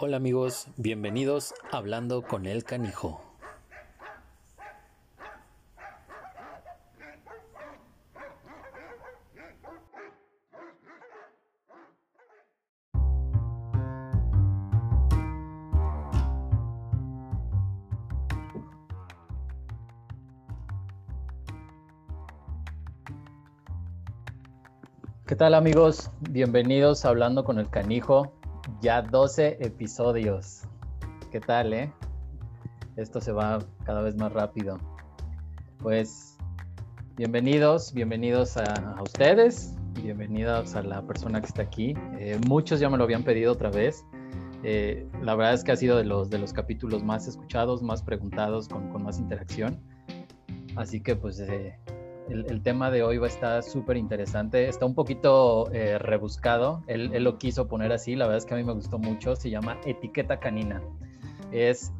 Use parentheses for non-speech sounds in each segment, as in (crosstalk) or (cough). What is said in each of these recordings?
Hola amigos, bienvenidos a Hablando con el Canijo. ¿Qué tal amigos? Bienvenidos a Hablando con el Canijo. Ya 12 episodios. ¿Qué tal, eh? Esto se va cada vez más rápido. Pues bienvenidos, bienvenidos a, ustedes, bienvenidos a la persona que está aquí. Eh, muchos ya me lo habían pedido otra vez. Eh, la verdad es que ha sido de los, de los capítulos más escuchados, más preguntados, con, con más interacción. Así que pues eh, el, tema de hoy va a estar súper interesante. Está un poquito eh, rebuscado. Él, lo quiso poner así. La verdad es que a mí me gustó mucho. Se llama etiqueta canina. Es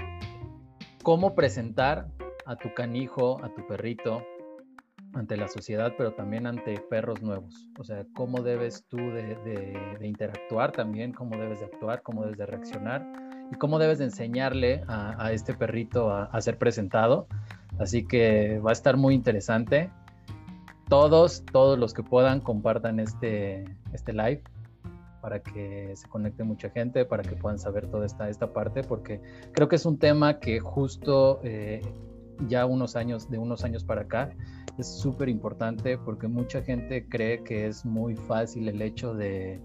cómo presentar a tu canijo, a tu perrito, ante la sociedad, pero también ante perros nuevos. O sea, cómo debes tú de, interactuar también, cómo debes de actuar, cómo debes de reaccionar y cómo debes de enseñarle a, este perrito a, a, ser presentado. Así que va a estar muy interesante todos, todos los que puedan compartan este, este live para que se conecte mucha gente, para que puedan saber toda esta, esta parte, porque creo que es un tema que justo eh, ya unos años, de unos años para acá, es súper importante porque mucha gente cree que es muy fácil el hecho de,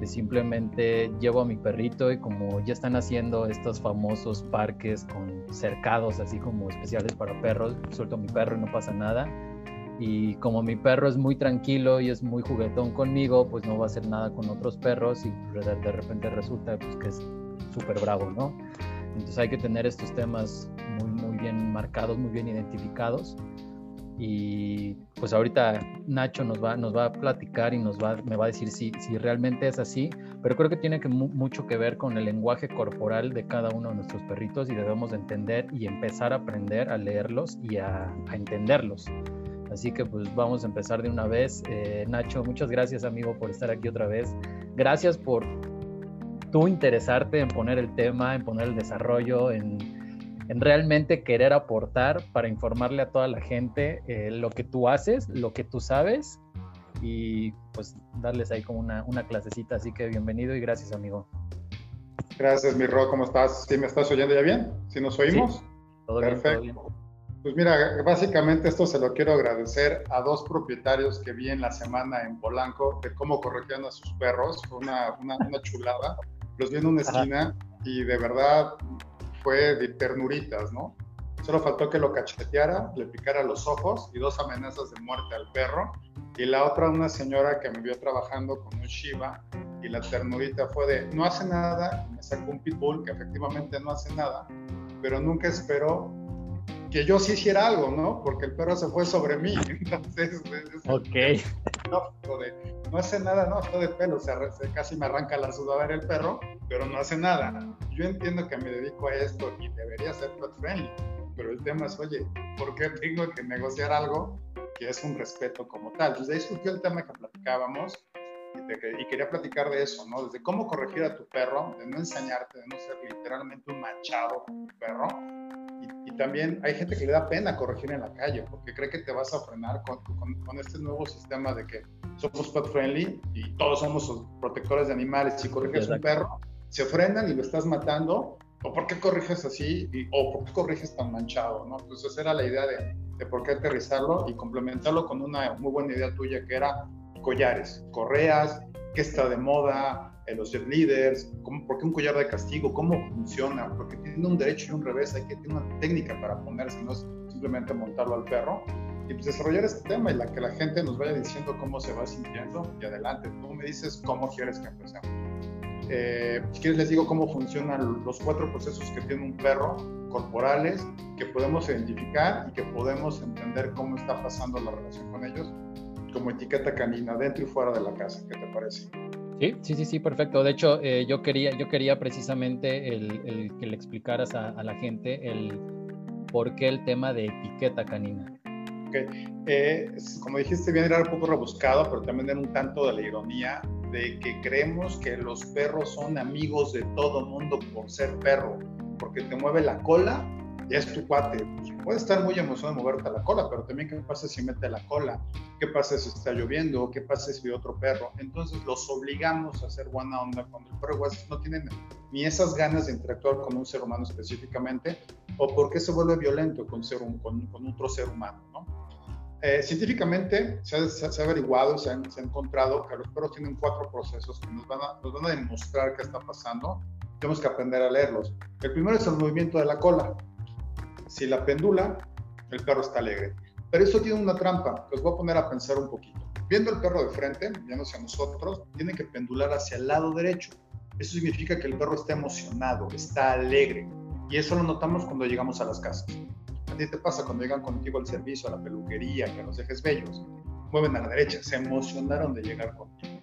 de, simplemente llevo a mi perrito y como ya están haciendo estos famosos parques con cercados así como especiales para perros, suelto a mi perro y no pasa nada y como mi perro es muy tranquilo y es muy juguetón conmigo, pues no va a hacer nada con otros perros y de, repente resulta pues, que es súper bravo, ¿no? Entonces hay que tener estos temas muy, muy bien marcados, muy bien identificados. Y pues ahorita Nacho nos va, nos va a platicar y nos va, me va a decir si, si realmente es así, pero creo que tiene que mucho que ver con el lenguaje corporal de cada uno de nuestros perritos y debemos entender y empezar a aprender a leerlos y a, a entenderlos. Así que pues vamos a empezar de una vez. Eh, Nacho, muchas gracias amigo por estar aquí otra vez. Gracias por tú interesarte en poner el tema, en poner el desarrollo, en, realmente querer aportar para informarle a toda la gente eh, lo que tú haces, lo que tú sabes y pues darles ahí como una, una clasecita. Así que bienvenido y gracias amigo. Gracias, mi Ro, ¿cómo estás? ¿Sí me estás oyendo ya bien? ¿Sí nos oímos? todo Perfecto. Bien, pues mira, básicamente esto se lo quiero agradecer a dos propietarios que vi en la semana en Polanco de cómo corregían a sus perros. Fue una, una, chulada. Los vi en una esquina y de verdad fue de ternuritas, ¿no? Solo faltó que lo cacheteara, le picara los ojos y dos amenazas de muerte al perro. Y la otra, una señora que me vio trabajando con un Shiba y la ternurita fue de, no hace nada, me sacó un pitbull que efectivamente no hace nada, pero nunca esperó que yo sí hiciera algo, ¿no? Porque el perro se fue sobre mí. (laughs) Entonces. (laughs) No, no hace nada, no, está de pelo, o sea, casi me arranca la sudadera el perro, pero no hace nada. Yo entiendo que me dedico a esto y debería ser pet friendly, pero el tema es, oye, ¿por qué tengo que negociar algo que es un respeto como tal? Entonces ahí surgió el tema que platicábamos y, y, quería platicar de eso, ¿no? Desde cómo corregir a tu perro, de no ensañarte, de no ser literalmente un machado con tu perro, y, también hay gente que le da pena corregir en la calle porque cree que te vas a frenar con, con, este nuevo sistema de que somos pet friendly y todos somos protectores de animales. Si corriges un perro, se frenan y lo estás matando. ¿O por qué corriges así? ¿O por qué corriges tan manchado? ¿no? Entonces era la idea de, de por qué aterrizarlo y complementarlo con una muy buena idea tuya que era collares, correas, qué está de moda, los leaders, cómo, por qué un collar de castigo, cómo funciona, porque tiene un derecho y un revés, hay que tener una técnica para ponerse, no es simplemente montarlo al perro. Y pues desarrollar este tema y la que la gente nos vaya diciendo cómo se va sintiendo y adelante. Tú me dices cómo quieres que empecemos. Eh, quieres les digo cómo funcionan los cuatro procesos que tiene un perro corporales que podemos identificar y que podemos entender cómo está pasando la relación con ellos como etiqueta canina dentro y fuera de la casa. ¿Qué te parece? Sí, sí, sí, sí, perfecto. De hecho, eh, yo, quería, yo quería precisamente el, que le explicaras a, la gente el por qué el tema de etiqueta canina. Ok, eh, como dijiste bien, era un poco rebuscado, pero también era un tanto de la ironía de que creemos que los perros son amigos de todo mundo por ser perro, porque te mueve la cola ya es tu cuate. Pues, puede estar muy emocionado de moverte la cola, pero también qué pasa si mete la cola, qué pasa si está lloviendo, qué pasa si otro perro. Entonces los obligamos a hacer buena onda cuando el perro no tiene ni esas ganas de interactuar con un ser humano específicamente, o porque se vuelve violento con, ser un, con, otro ser humano. ¿no? Eh, científicamente se ha, se ha averiguado, se, se ha, encontrado que los perros tienen cuatro procesos que nos van, a, nos van a demostrar qué está pasando. Tenemos que aprender a leerlos. El primero es el movimiento de la cola si la pendula, el perro está alegre. Pero eso tiene una trampa, os voy a poner a pensar un poquito. Viendo el perro de frente, viendo hacia nosotros, tiene que pendular hacia el lado derecho. Eso significa que el perro está emocionado, está alegre. Y eso lo notamos cuando llegamos a las casas. A ti te pasa cuando llegan contigo al servicio, a la peluquería, que los dejes bellos. Mueven a la derecha, se emocionaron de llegar contigo.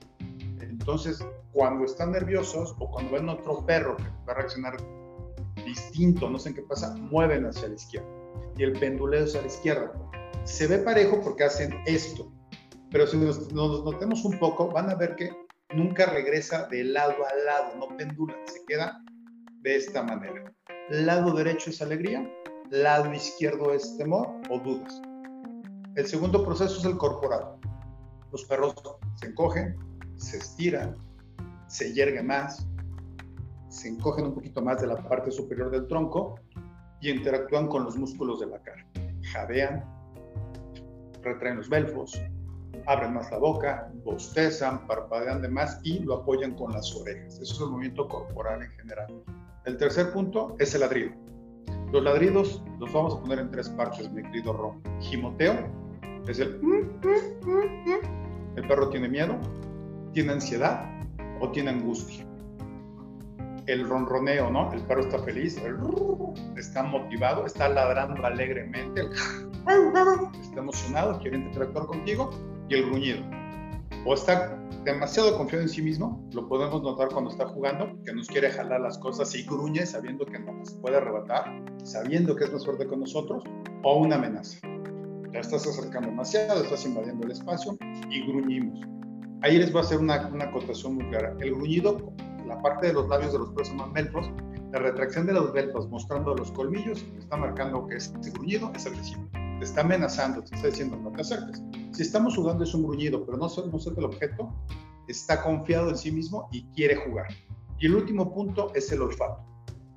Entonces, cuando están nerviosos o cuando ven otro perro que va a reaccionar distinto, no sé en qué pasa, mueven hacia la izquierda. Y el penduleo es a la izquierda. Se ve parejo porque hacen esto. Pero si nos, notemos un poco, van a ver que nunca regresa de lado a lado, no pendula, se queda de esta manera. Lado derecho es alegría, lado izquierdo es temor o dudas. El segundo proceso es el corporal. Los perros se encogen, se estiran, se yerguen más, se encogen un poquito más de la parte superior del tronco y interactúan con los músculos de la cara. Jadean, retraen los belfos, abren más la boca, bostezan, parpadean de más y lo apoyan con las orejas. Eso es el movimiento corporal en general. El tercer punto es el ladrido. Los ladridos los vamos a poner en tres partes, mi querido Ron. Gimoteo es el... El perro tiene miedo, tiene ansiedad o tiene angustia el ronroneo, ¿no? El perro está feliz, está motivado, está ladrando alegremente, está emocionado, quiere interactuar contigo, y el gruñido. O está demasiado confiado en sí mismo, lo podemos notar cuando está jugando, que nos quiere jalar las cosas y gruñe sabiendo que nos puede arrebatar, sabiendo que es más fuerte con nosotros, o una amenaza. Ya estás acercando demasiado, estás invadiendo el espacio y gruñimos. Ahí les voy a hacer una, una acotación muy clara. El gruñido la parte de los labios de los más melfos, la retracción de los velpos mostrando los colmillos está marcando que ese gruñido es agresivo. Te está amenazando, te está diciendo no te acerques. Si estamos jugando es un gruñido, pero no, no es el objeto, está confiado en sí mismo y quiere jugar. Y el último punto es el olfato.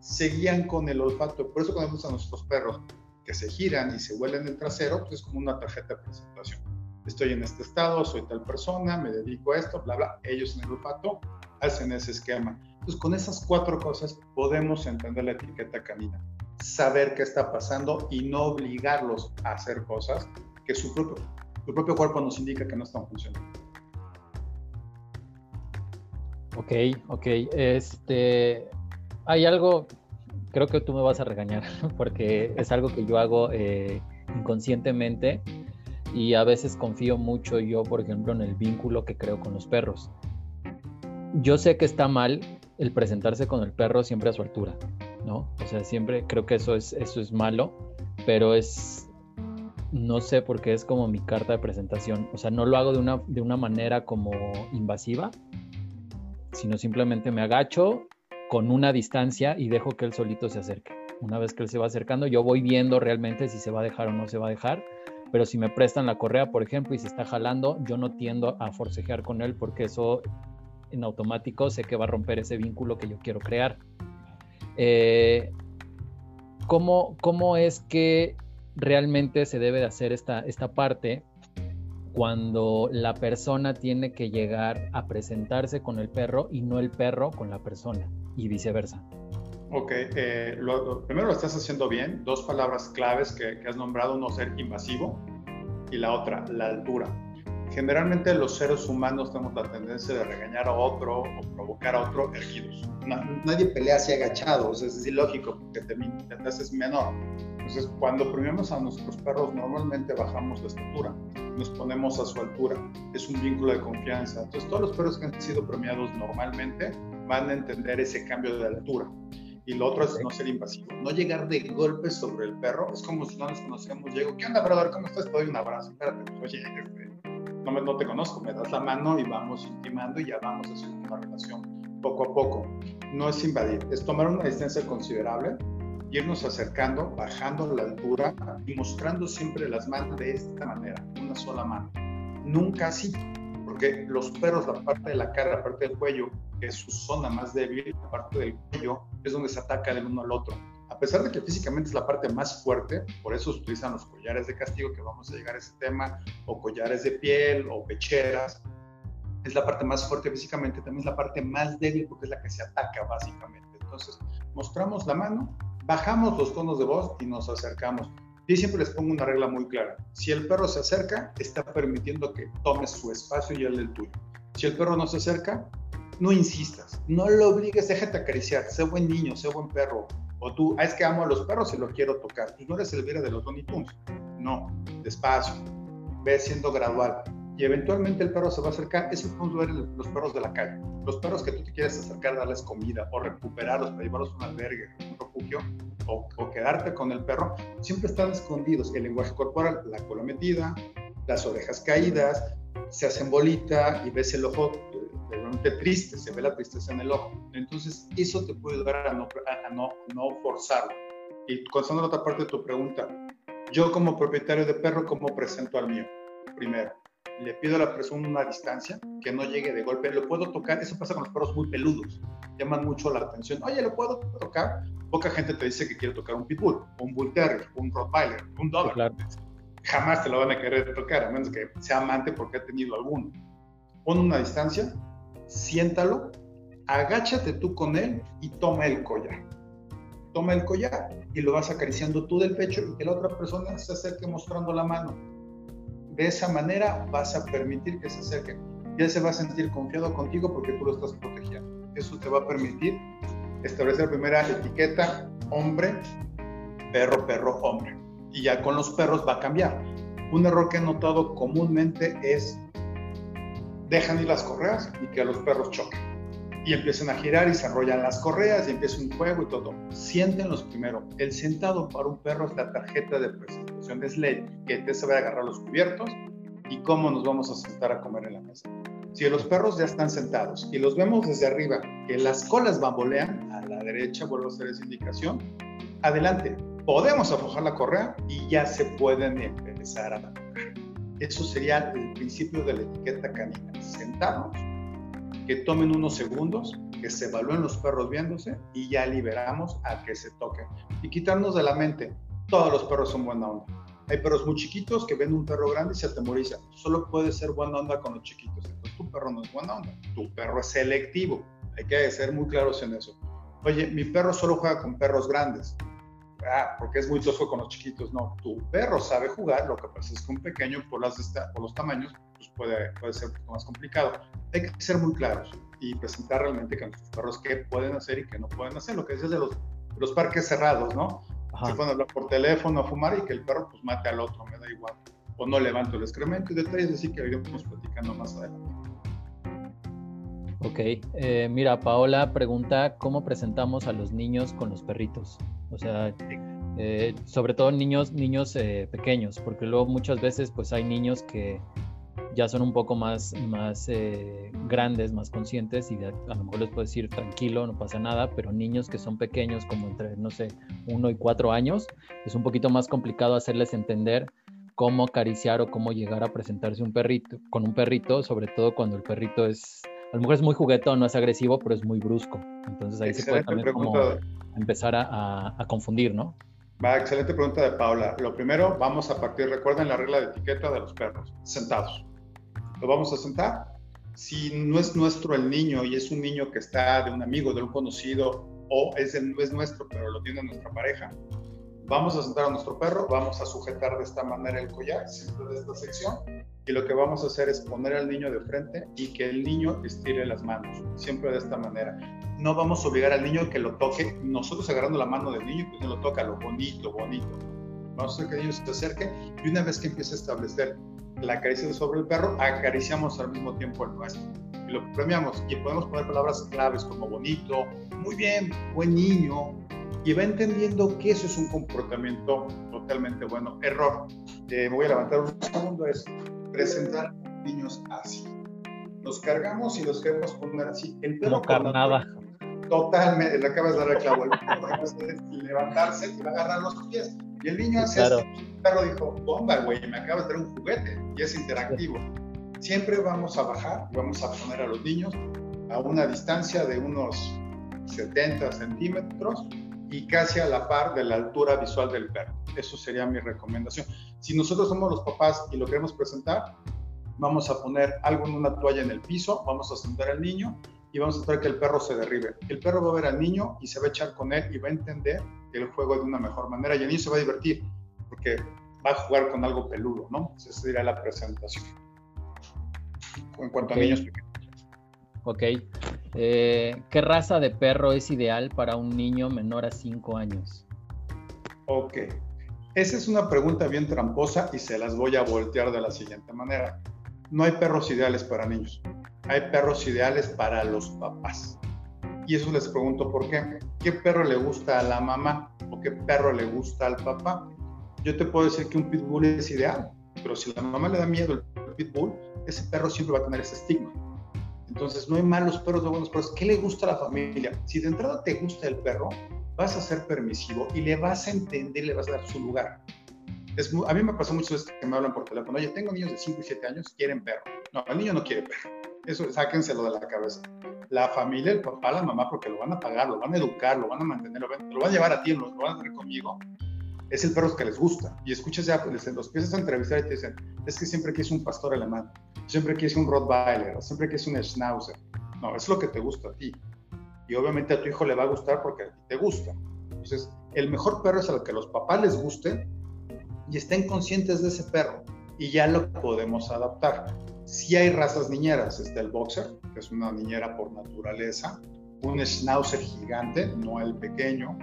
Seguían con el olfato. Por eso cuando vemos a nuestros perros que se giran y se huelen el trasero, pues es como una tarjeta de presentación. Estoy en este estado, soy tal persona, me dedico a esto, bla, bla. Ellos en el olfato hacen ese esquema. Entonces, con esas cuatro cosas podemos entender la etiqueta canina, saber qué está pasando y no obligarlos a hacer cosas que su propio, su propio cuerpo nos indica que no están funcionando. Ok, ok. Este, hay algo, creo que tú me vas a regañar, (laughs) porque es algo que yo hago eh, inconscientemente y a veces confío mucho yo, por ejemplo, en el vínculo que creo con los perros yo sé que está mal el presentarse con el perro siempre a su altura, ¿no? O sea, siempre creo que eso es, eso es malo, pero es, no sé por qué es como mi carta de presentación. O sea, no lo hago de una, de una manera como invasiva, sino simplemente me agacho con una distancia y dejo que él solito se acerque. Una vez que él se va acercando, yo voy viendo realmente si se va a dejar o no se va a dejar. Pero si me prestan la correa, por ejemplo, y se está jalando, yo no tiendo a forcejear con él porque eso en automático sé que va a romper ese vínculo que yo quiero crear. Eh, ¿cómo, ¿cómo, es que realmente se debe de hacer esta, esta parte cuando la persona tiene que llegar a presentarse con el perro y no el perro con la persona y viceversa? Ok, eh, primero lo estás haciendo bien. Dos palabras claves que, que has nombrado, uno ser invasivo y la otra, la altura generalmente los seres humanos tenemos la tendencia de regañar a otro o provocar a otro erguidos. nadie pelea así agachados, es ilógico porque te, te haces menor. Entonces, cuando premiamos a nuestros perros, normalmente bajamos la estatura, nos ponemos a su altura. Es un vínculo de confianza. Entonces, todos los perros que han sido premiados normalmente van a entender ese cambio de altura. Y lo otro es no ser invasivo, no llegar de golpe sobre el perro. Es como si no nos conocemos. Llego, ¿qué onda, brother? ¿Cómo estás? Te doy un abrazo. Espérate, oye, este, no, me, no te conozco, me das la mano y vamos intimando y ya vamos haciendo una relación poco a poco. No es invadir, es tomar una distancia considerable, irnos acercando, bajando la altura y mostrando siempre las manos de esta manera, una sola mano. Nunca así, porque los perros, la parte de la cara, la parte del cuello, que es su zona más débil, la parte del cuello, es donde se ataca el uno al otro. A pesar de que físicamente es la parte más fuerte, por eso se utilizan los collares de castigo, que vamos a llegar a ese tema, o collares de piel, o pecheras, es la parte más fuerte físicamente, también es la parte más débil porque es la que se ataca básicamente. Entonces, mostramos la mano, bajamos los tonos de voz y nos acercamos. Yo siempre les pongo una regla muy clara. Si el perro se acerca, está permitiendo que tomes su espacio y el tuyo. Si el perro no se acerca, no insistas, no lo obligues, déjate acariciar, sé buen niño, sé buen perro. O tú, ah, es que amo a los perros y lo quiero tocar. Y no eres el de los Tony Tunes. No, despacio, ve siendo gradual y eventualmente el perro se va a acercar. Eso podemos ver los perros de la calle. Los perros que tú te quieres acercar, darles comida o recuperarlos para llevarlos a un albergue, un refugio o, quedarte con el perro, siempre están escondidos. El lenguaje corporal, la cola metida, las orejas caídas, se hacen bolita y ves el ojo realmente triste, se ve la tristeza en el ojo. Entonces, eso te puede ayudar a no, a no, no forzarlo. Y contestando la otra parte de tu pregunta, yo como propietario de perro, ¿cómo presento al mío? Primero, le pido a la persona una distancia, que no llegue de golpe, lo puedo tocar, eso pasa con los perros muy peludos, llaman mucho la atención, oye, ¿lo puedo tocar? Poca gente te dice que quiere tocar un pitbull, un bull terrier, un rottweiler, un dog. Jamás te lo van a querer tocar, a menos que sea amante porque ha tenido alguno. Pon una distancia, siéntalo, agáchate tú con él y toma el collar. Toma el collar y lo vas acariciando tú del pecho y que la otra persona se acerque mostrando la mano de esa manera vas a permitir que se acerque. Ya se va a sentir confiado contigo porque tú lo estás protegiendo. Eso te va a permitir establecer primera etiqueta hombre, perro, perro, hombre. Y ya con los perros va a cambiar. Un error que he notado comúnmente es dejan ir las correas y que los perros choquen y empiezan a girar y se enrollan las correas y empieza un juego y todo. Siéntenlos primero. El sentado para un perro es la tarjeta de presentación de ley que te se va a agarrar los cubiertos y cómo nos vamos a sentar a comer en la mesa. Si los perros ya están sentados y los vemos desde arriba, que las colas bambolean a la derecha, vuelvo a hacer esa indicación, adelante, podemos aflojar la correa y ya se pueden empezar a. Eso sería el principio de la etiqueta canina, sentarnos que tomen unos segundos, que se evalúen los perros viéndose y ya liberamos a que se toquen. Y quitarnos de la mente, todos los perros son buena onda. Hay perros muy chiquitos que ven un perro grande y se atemorizan. Solo puede ser buena onda con los chiquitos. Entonces tu perro no es buena onda. Tu perro es selectivo. Hay que ser muy claros en eso. Oye, mi perro solo juega con perros grandes. Ah, porque es muy tosco con los chiquitos. No, tu perro sabe jugar. Lo que pasa es que un pequeño, por, las, por los tamaños, pues puede, puede ser un poco más complicado. Hay que ser muy claros y presentar realmente con nuestros perros qué pueden hacer y qué no pueden hacer. Lo que dices de los, los parques cerrados, ¿no? Se pueden hablar por teléfono a fumar y que el perro pues mate al otro, me da igual. O no levanto el excremento y detalles así que iremos platicando más adelante. Ok, eh, mira, Paola pregunta cómo presentamos a los niños con los perritos. O sea, eh, sobre todo niños, niños eh, pequeños, porque luego muchas veces pues hay niños que ya son un poco más, más eh, grandes, más conscientes y a, lo mejor les puedo decir tranquilo, no pasa nada, pero niños que son pequeños, como entre, no sé, uno y cuatro años, es un poquito más complicado hacerles entender cómo acariciar o cómo llegar a presentarse un perrito, con un perrito, sobre todo cuando el perrito es, a lo mejor es muy juguetón, no es agresivo, pero es muy brusco. Entonces ahí se puede también como empezar a, a confundir, ¿no? Va, excelente pregunta de Paula. Lo primero, vamos a partir, recuerden la regla de etiqueta de los perros, sentados lo vamos a sentar. Si no es nuestro el niño y es un niño que está de un amigo, de un conocido, o es, no es nuestro, pero lo tiene nuestra pareja, vamos a sentar a nuestro perro, vamos a sujetar de esta manera el collar, siempre de esta sección, y lo que vamos a hacer es poner al niño de frente y que el niño estire las manos, siempre de esta manera. No vamos a obligar al niño que lo toque, nosotros agarrando la mano del niño, pues no lo toca, lo bonito, bonito. Vamos a hacer que el niño se acerque y una vez que empiece a establecer la caricia sobre el perro, acariciamos al mismo tiempo el nuestro y lo premiamos. Y podemos poner palabras claves como bonito, muy bien, buen niño, y va entendiendo que eso es un comportamiento totalmente bueno. Error. Eh, me voy a levantar un segundo, es presentar niños así. Los cargamos y los queremos poner así. El perro no nada. Totalmente, le acabas de dar el clavo. El perro (laughs) levantarse y va a agarrar los pies. Y el niño hace claro. El perro dijo, bomba, güey, me acabas de dar un juguete. Y es interactivo. Siempre vamos a bajar vamos a poner a los niños a una distancia de unos 70 centímetros y casi a la par de la altura visual del perro. Eso sería mi recomendación. Si nosotros somos los papás y lo queremos presentar, vamos a poner algo en una toalla en el piso, vamos a sentar al niño y vamos a esperar que el perro se derribe. El perro va a ver al niño y se va a echar con él y va a entender el juego de una mejor manera y el niño se va a divertir porque va a jugar con algo peludo, ¿no? Esa sería la presentación. En cuanto a niños pequeños. Ok. Eh, ¿Qué raza de perro es ideal para un niño menor a 5 años? Ok. Esa es una pregunta bien tramposa y se las voy a voltear de la siguiente manera. No hay perros ideales para niños. Hay perros ideales para los papás. Y eso les pregunto por qué. ¿Qué perro le gusta a la mamá o qué perro le gusta al papá? Yo te puedo decir que un pitbull es ideal, pero si la mamá le da miedo al pitbull, ese perro siempre va a tener ese estigma. Entonces, no hay malos perros de buenos perros. ¿Qué le gusta a la familia? Si de entrada te gusta el perro, vas a ser permisivo y le vas a entender, le vas a dar su lugar. Es a mí me pasó muchas veces que me hablan por teléfono, oye, tengo niños de 5 y 7 años, quieren perro. No, el niño no quiere perro. Eso sáquenselo de la cabeza. La familia, el papá, la mamá, porque lo van a pagar, lo van a educar, lo van a mantener, lo van, a llevar a ti, lo, van a tener conmigo. Es el perro que les gusta. Y escuchas ya, pues, los empiezas a entrevistar y te dicen, es que siempre quise un pastor alemán siempre quieres un Rottweiler, siempre quieres un Schnauzer. No, es lo que te gusta a ti. Y obviamente a tu hijo le va a gustar porque a ti te gusta. Entonces, el mejor perro es al que los papás les guste y estén conscientes de ese perro. Y ya lo podemos adaptar. Si hay razas niñeras, está el boxer, que es una niñera por naturaleza, un schnauzer gigante, no el pequeño.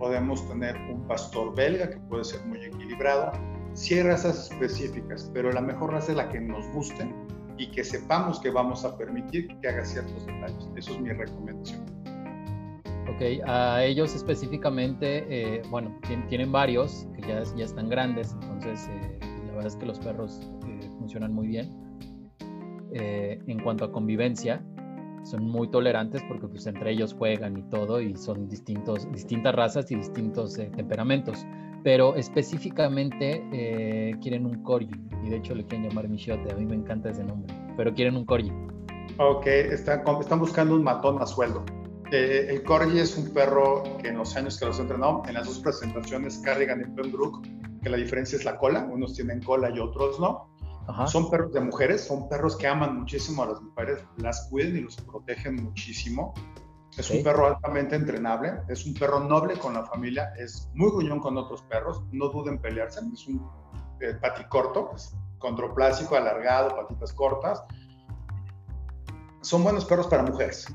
Podemos tener un pastor belga que puede ser muy equilibrado. Si hay razas específicas, pero la mejor raza es la que nos guste y que sepamos que vamos a permitir que haga ciertos detalles. Eso es mi recomendación. Ok, a ellos específicamente, eh, bueno, tienen varios que ya, ya están grandes, entonces eh, la verdad es que los perros eh, funcionan muy bien. en cuanto a convivencia, son muy tolerantes porque pues entre ellos juegan y todo y son distintos, distintas razas y distintos temperamentos pero específicamente eh, quieren un corgi y de hecho le quieren llamar Michote, a mí me encanta ese nombre, pero quieren un corgi. Ok, están, están buscando un matón a sueldo. Eh, el corgi es un perro que en los años que los he entrenado, en las dos presentaciones, Cardigan y Pembroke, que la diferencia es la cola, unos tienen cola y otros no. Son perros de mujeres, son perros que aman muchísimo a las mujeres, las cuiden y los protegen muchísimo. Es un perro altamente entrenable, es un perro noble con la familia, es muy gruñón con otros perros, no duden en pelearse, es un eh, paticorto, es condroplásico, alargado, patitas cortas. Son buenos perros para mujeres.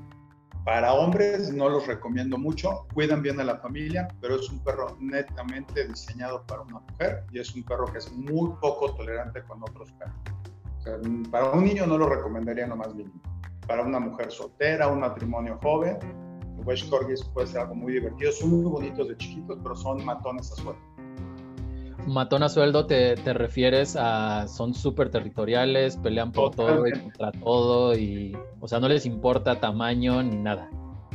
Para hombres no los recomiendo mucho, cuidan bien a la familia, pero es un perro netamente diseñado para una mujer y es un perro que es muy poco tolerante con otros perros. para un niño no lo recomendaría nomás mínimo para una mujer soltera, un matrimonio joven. Los Welsh Corgis puede ser algo muy divertido. Son muy bonitos de chiquitos, pero son matones a sueldo. Matón a sueldo te, te refieres a son súper territoriales, pelean por todo y contra todo y, o sea, no les importa tamaño ni nada.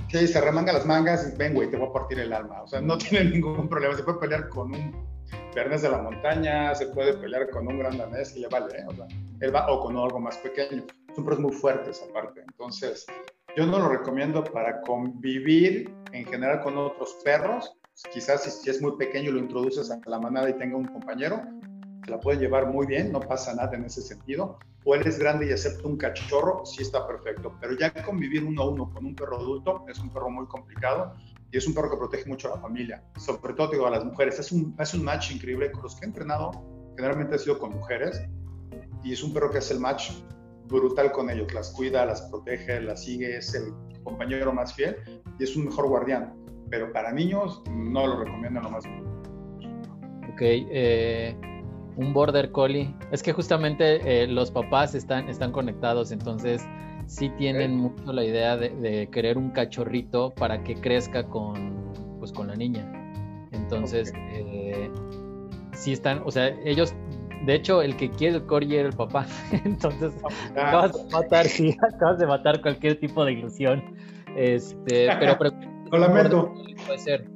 Sí, se remanga las mangas y ven, güey, te voy a partir el alma. O sea, no tiene ningún problema. Se puede pelear con un Pernes de la montaña, se puede pelear con un gran danés y le vale, ¿eh? o, sea, él va, o con algo más pequeño son perros muy fuertes aparte. Entonces, yo no lo recomiendo para convivir en general con otros perros. Quizás si, es muy pequeño lo introduces a la manada y tenga un compañero, se la puede llevar muy bien, no pasa nada en ese sentido. O él es grande y acepta un cachorro, sí está perfecto. Pero ya convivir uno a uno con un perro adulto es un perro muy complicado y es un perro que protege mucho a la familia, sobre todo digo, a las mujeres. Es un, es un match increíble. Con los que he entrenado, generalmente ha sido con mujeres y es un perro que hace el match brutal con ellos, las cuida, las protege, las sigue, es el compañero más fiel y es un mejor guardián. Pero para niños no lo recomiendo nomás. Ok, eh, un border collie. Es que justamente eh, los papás están, están conectados, entonces sí tienen mucho la idea de, querer un cachorrito para que crezca con, pues, con la niña. Entonces, eh, sí están, o sea, ellos de hecho, el que quiere el corgi era el papá. (laughs) Entonces, ah. acabas de matar, sí, acabas de matar cualquier tipo de ilusión. Este, pero, pero (laughs) Lo lamento. Puede ser.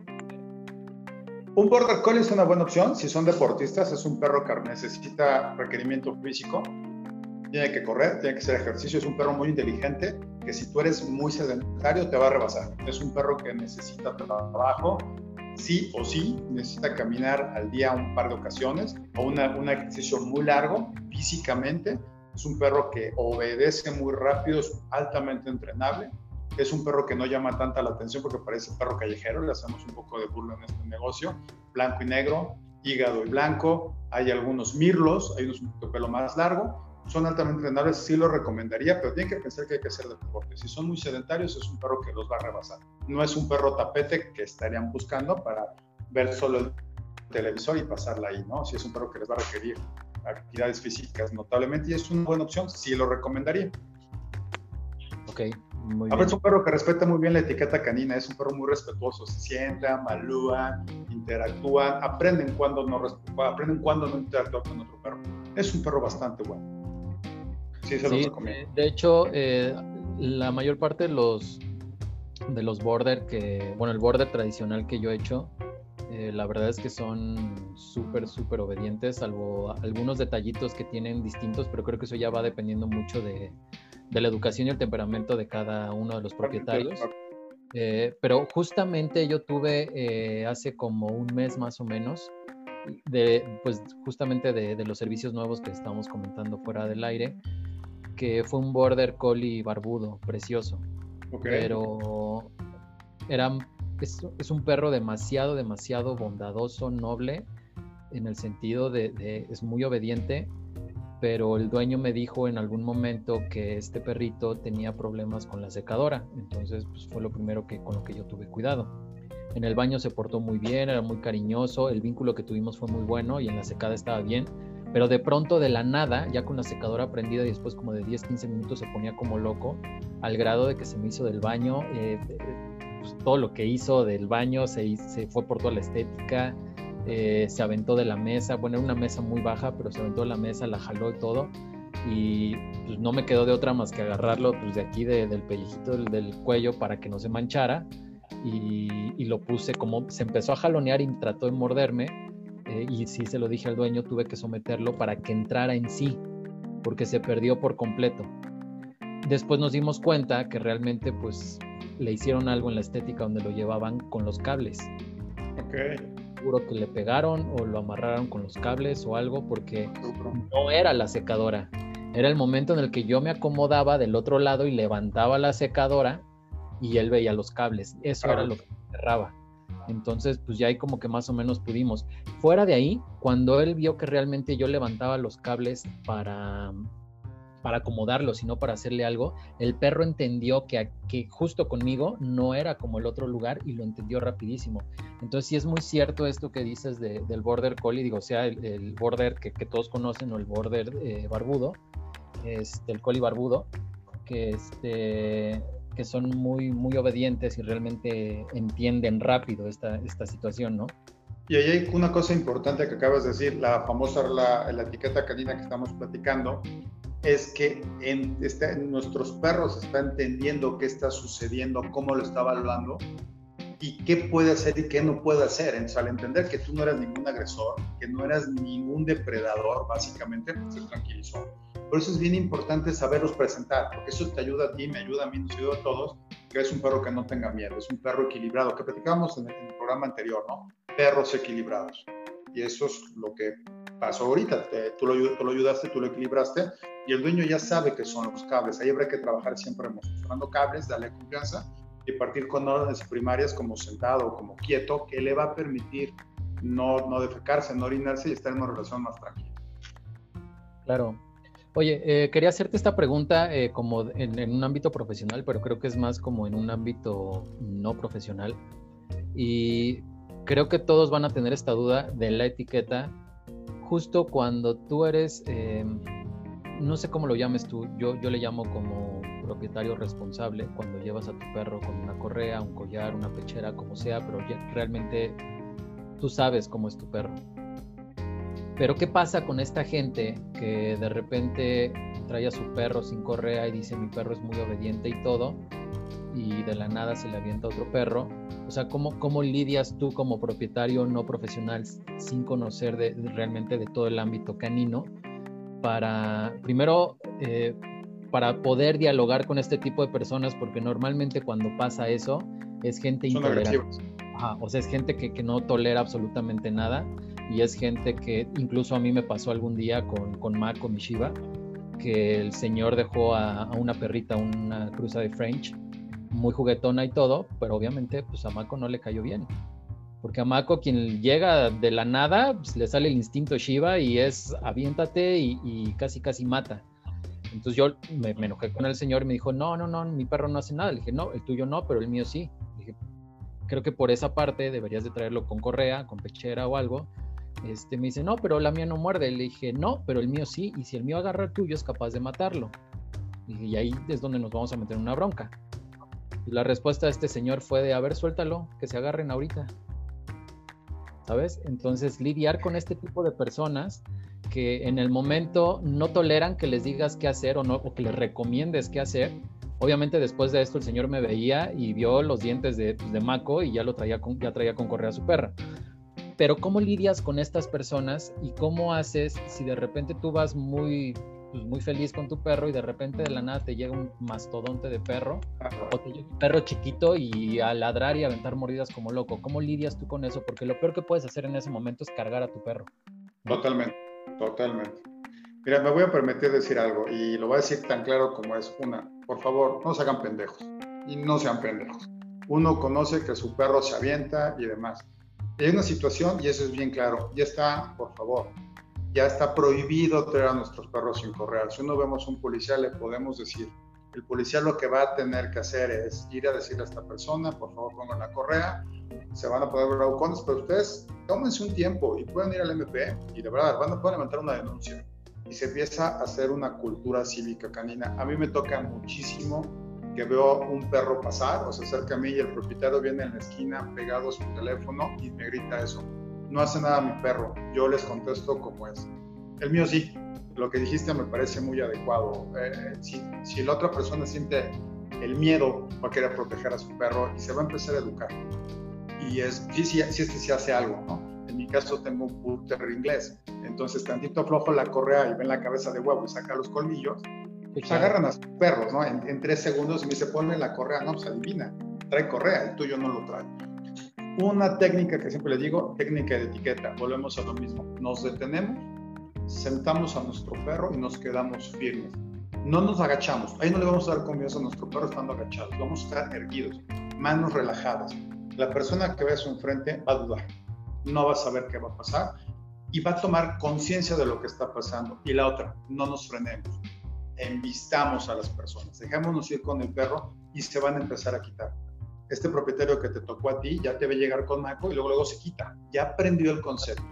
Un border collie es una buena opción si son deportistas. Es un perro que necesita requerimiento físico. Tiene que correr, tiene que hacer ejercicio. Es un perro muy inteligente que si tú eres muy sedentario te va a rebasar. Es un perro que necesita trabajo, sí o sí necesita caminar al día un par de ocasiones o una, un ejercicio muy largo físicamente. Es un perro que obedece muy rápido, es altamente entrenable. Es un perro que no llama tanta la atención porque parece perro callejero, le hacemos un poco de burla en este negocio. Blanco y negro, hígado y blanco. Hay algunos mirlos, hay unos un de pelo más largo son altamente entrenables, sí lo recomendaría, pero tienen que pensar que hay que hacer deporte. Si son muy sedentarios, es un perro que los va a rebasar. No es un perro tapete que estarían buscando para ver solo el televisor y pasarla ahí, ¿no? Si es un perro que les va a requerir actividades físicas notablemente y es una buena opción, sí lo recomendaría. Ok, muy es un perro que respeta muy bien la etiqueta canina, es un perro muy respetuoso, se sienta, malúa, interactúa, aprenden cuando no, aprenden cuando no interactúa con otro perro. Es un perro bastante bueno. Sí, De hecho, eh, la mayor parte de los, de los border que, bueno, el border tradicional que yo he hecho, eh, la verdad es que son súper, súper obedientes, salvo algunos detallitos que tienen distintos, pero creo que eso ya va dependiendo mucho de, de la educación y el temperamento de cada uno de los propietarios. Eh, pero justamente yo tuve hace como un mes más o menos, de, pues justamente de, de, los servicios nuevos que estamos comentando fuera del aire, que fue un border collie barbudo, precioso. Pero era, es, un perro demasiado, demasiado bondadoso, noble, en el sentido de, es muy obediente, pero el dueño me dijo en algún momento que este perrito tenía problemas con la secadora, entonces pues, fue lo primero que, con lo que yo tuve cuidado. En el baño se portó muy bien, era muy cariñoso, el vínculo que tuvimos fue muy bueno y en la secada estaba bien, pero de pronto de la nada, ya con la secadora prendida y después como de 10, 15 minutos se ponía como loco, al grado de que se me hizo del baño, eh, pues, todo lo que hizo del baño se, se fue por toda la estética, eh, se aventó de la mesa, bueno, era una mesa muy baja, pero se aventó de la mesa, la jaló y todo, y pues, no me quedó de otra más que agarrarlo pues, de aquí del pellizquito del, cuello para que no se manchara, y, lo puse como, se empezó a jalonear y trató de morderme, eh, y sí se lo dije al dueño, tuve que someterlo para que entrara en sí, porque se perdió por completo. Después nos dimos cuenta que realmente pues le hicieron algo en la estética donde lo llevaban con los cables. Ok. Seguro que le pegaron o lo amarraron con los cables o algo porque no era la secadora. Era el momento en el que yo me acomodaba del otro lado y levantaba la secadora y él veía los cables. Eso era lo que cerraba. Entonces, pues ya ahí como que más o menos pudimos. Fuera de ahí, cuando él vio que realmente yo levantaba los cables para, para acomodarlos y no para hacerle algo, el perro entendió que, justo conmigo no era como el otro lugar y lo entendió rapidísimo. Entonces sí es muy cierto esto que dices del border collie, digo, sea el, border que, todos conocen o el border eh, barbudo, este, el collie barbudo, que este, que son muy, muy obedientes y realmente entienden rápido esta, esta situación, ¿no? Y ahí hay una cosa importante que acabas de decir, la famosa la, la etiqueta canina que estamos platicando, es que en, este, nuestros perros están entendiendo qué está sucediendo, cómo lo está evaluando y qué puede hacer y qué no puede hacer. Entonces, al entender que tú no eras ningún agresor, que no eras ningún depredador, básicamente, pues se tranquilizó. Por eso es bien importante saberlos presentar, porque eso te ayuda a ti, me ayuda a mí, nos ayuda a todos, que es un perro que no tenga miedo, es un perro equilibrado, que platicábamos en el, programa anterior, ¿no? Perros equilibrados. Y eso es lo que pasó ahorita. tú, lo, tú, lo, ayudaste, tú lo equilibraste, y el dueño ya sabe que son los cables. Ahí habrá que trabajar siempre mostrando cables, darle confianza y partir con órdenes primarias como sentado o como quieto, que le va a permitir no, no defecarse, no orinarse y estar en una relación más tranquila. Claro, Oye, eh, quería hacerte esta pregunta eh, como en, un ámbito profesional, pero creo que es más como en un ámbito no profesional. Y creo que todos van a tener esta duda de la etiqueta justo cuando tú eres, em, no sé cómo lo llames tú, yo, yo le llamo como propietario responsable cuando llevas a tu perro con una correa, un collar, una pechera, como sea, pero realmente tú sabes cómo es tu perro. Pero ¿qué pasa con esta gente que de repente trae a su perro sin correa y dice mi perro es muy obediente y todo, y de la nada se le avienta otro perro? O sea, ¿cómo, cómo lidias tú como propietario no profesional sin conocer realmente de todo el ámbito canino para, primero, eh, para poder dialogar con este tipo de personas? Porque normalmente cuando pasa eso es gente intolerante. o sea, es gente que, que no tolera absolutamente nada y es gente que incluso a mí me pasó algún día con, con Mako Mishiba, que el señor dejó a, una perrita, una cruza de French, muy juguetona y todo, pero obviamente pues a Mako no le cayó bien. Porque a Mako quien llega de la nada, pues, le sale el instinto Shiva y es aviéntate y, casi casi mata. Entonces yo me, me, enojé con el señor y me dijo, no, no, no, mi perro no hace nada. Le dije, no, el tuyo no, pero el mío sí. Le dije, creo que por esa parte deberías de traerlo con correa, con pechera o algo, este, me dice, no, pero la mía no muerde. Le dije, no, pero el mío sí. Y si el mío agarra el tuyo, es capaz de matarlo. Y, ahí es donde nos vamos a meter en una bronca. Y la respuesta de este señor fue de, a ver, suéltalo, que se agarren ahorita. ¿Sabes? Entonces, lidiar con este tipo de personas que en el momento no toleran que les digas qué hacer o, no, o que les recomiendes qué hacer. Obviamente después de esto el señor me veía y vio los dientes de, pues, de Maco y ya lo traía con, ya traía con correa a su perra. Pero ¿cómo lidias con estas personas y cómo haces si de repente tú vas muy, pues, muy feliz con tu perro y de repente de la nada te llega un mastodonte de perro o te llega un perro chiquito y a ladrar y aventar mordidas como loco? ¿Cómo lidias tú con eso? Porque lo peor que puedes hacer en ese momento es cargar a tu perro. Totalmente, totalmente. Mira, me voy a permitir decir algo y lo voy a decir tan claro como es. Una, por favor, no se hagan pendejos y no sean pendejos. Uno conoce que su perro se avienta y demás hay una situación, y eso es bien claro, ya está, por favor, ya está prohibido traer a nuestros perros sin correa. Si uno vemos un policía, le podemos decir, el policía lo que va a tener que hacer es ir a decirle a esta persona, por favor pongan la correa, se van a poder ver bravucones, pero ustedes tómense un tiempo y pueden ir al MP y de verdad van a poder levantar una denuncia. Y se empieza a hacer una cultura cívica canina. A mí me toca muchísimo que veo un perro pasar o se acerca a mí y el propietario viene en la esquina pegado a su teléfono y me grita eso. No hace nada mi perro, yo les contesto como es. El mío sí, lo que dijiste me parece muy adecuado. Eh, si, si, la otra persona siente el miedo, va a querer proteger a su perro y se va a empezar a educar. Y es, sí, sí, sí, este sí hace algo, ¿no? En mi caso tengo un Bull inglés, entonces tantito aflojo la correa y ven la cabeza de huevo y saca los colmillos pues agarran a sus perros, ¿no? En, tres segundos y me dice, ponle la correa. No, pues adivina, trae correa, el tuyo no lo trae. Una técnica que siempre le digo, técnica de etiqueta, volvemos a lo mismo. Nos detenemos, sentamos a nuestro perro y nos quedamos firmes. No nos agachamos, ahí no le vamos a dar confianza a nuestro perro estando agachados, vamos a estar erguidos, manos relajadas. La persona que ve a su enfrente va a dudar, no va a saber qué va a pasar y va a tomar conciencia de lo que está pasando. Y la otra, no nos frenemos envistamos a las personas, dejémonos ir con el perro y se van a empezar a quitar. Este propietario que te tocó a ti ya te ve llegar con Maco y luego luego se quita. Ya aprendió el concepto.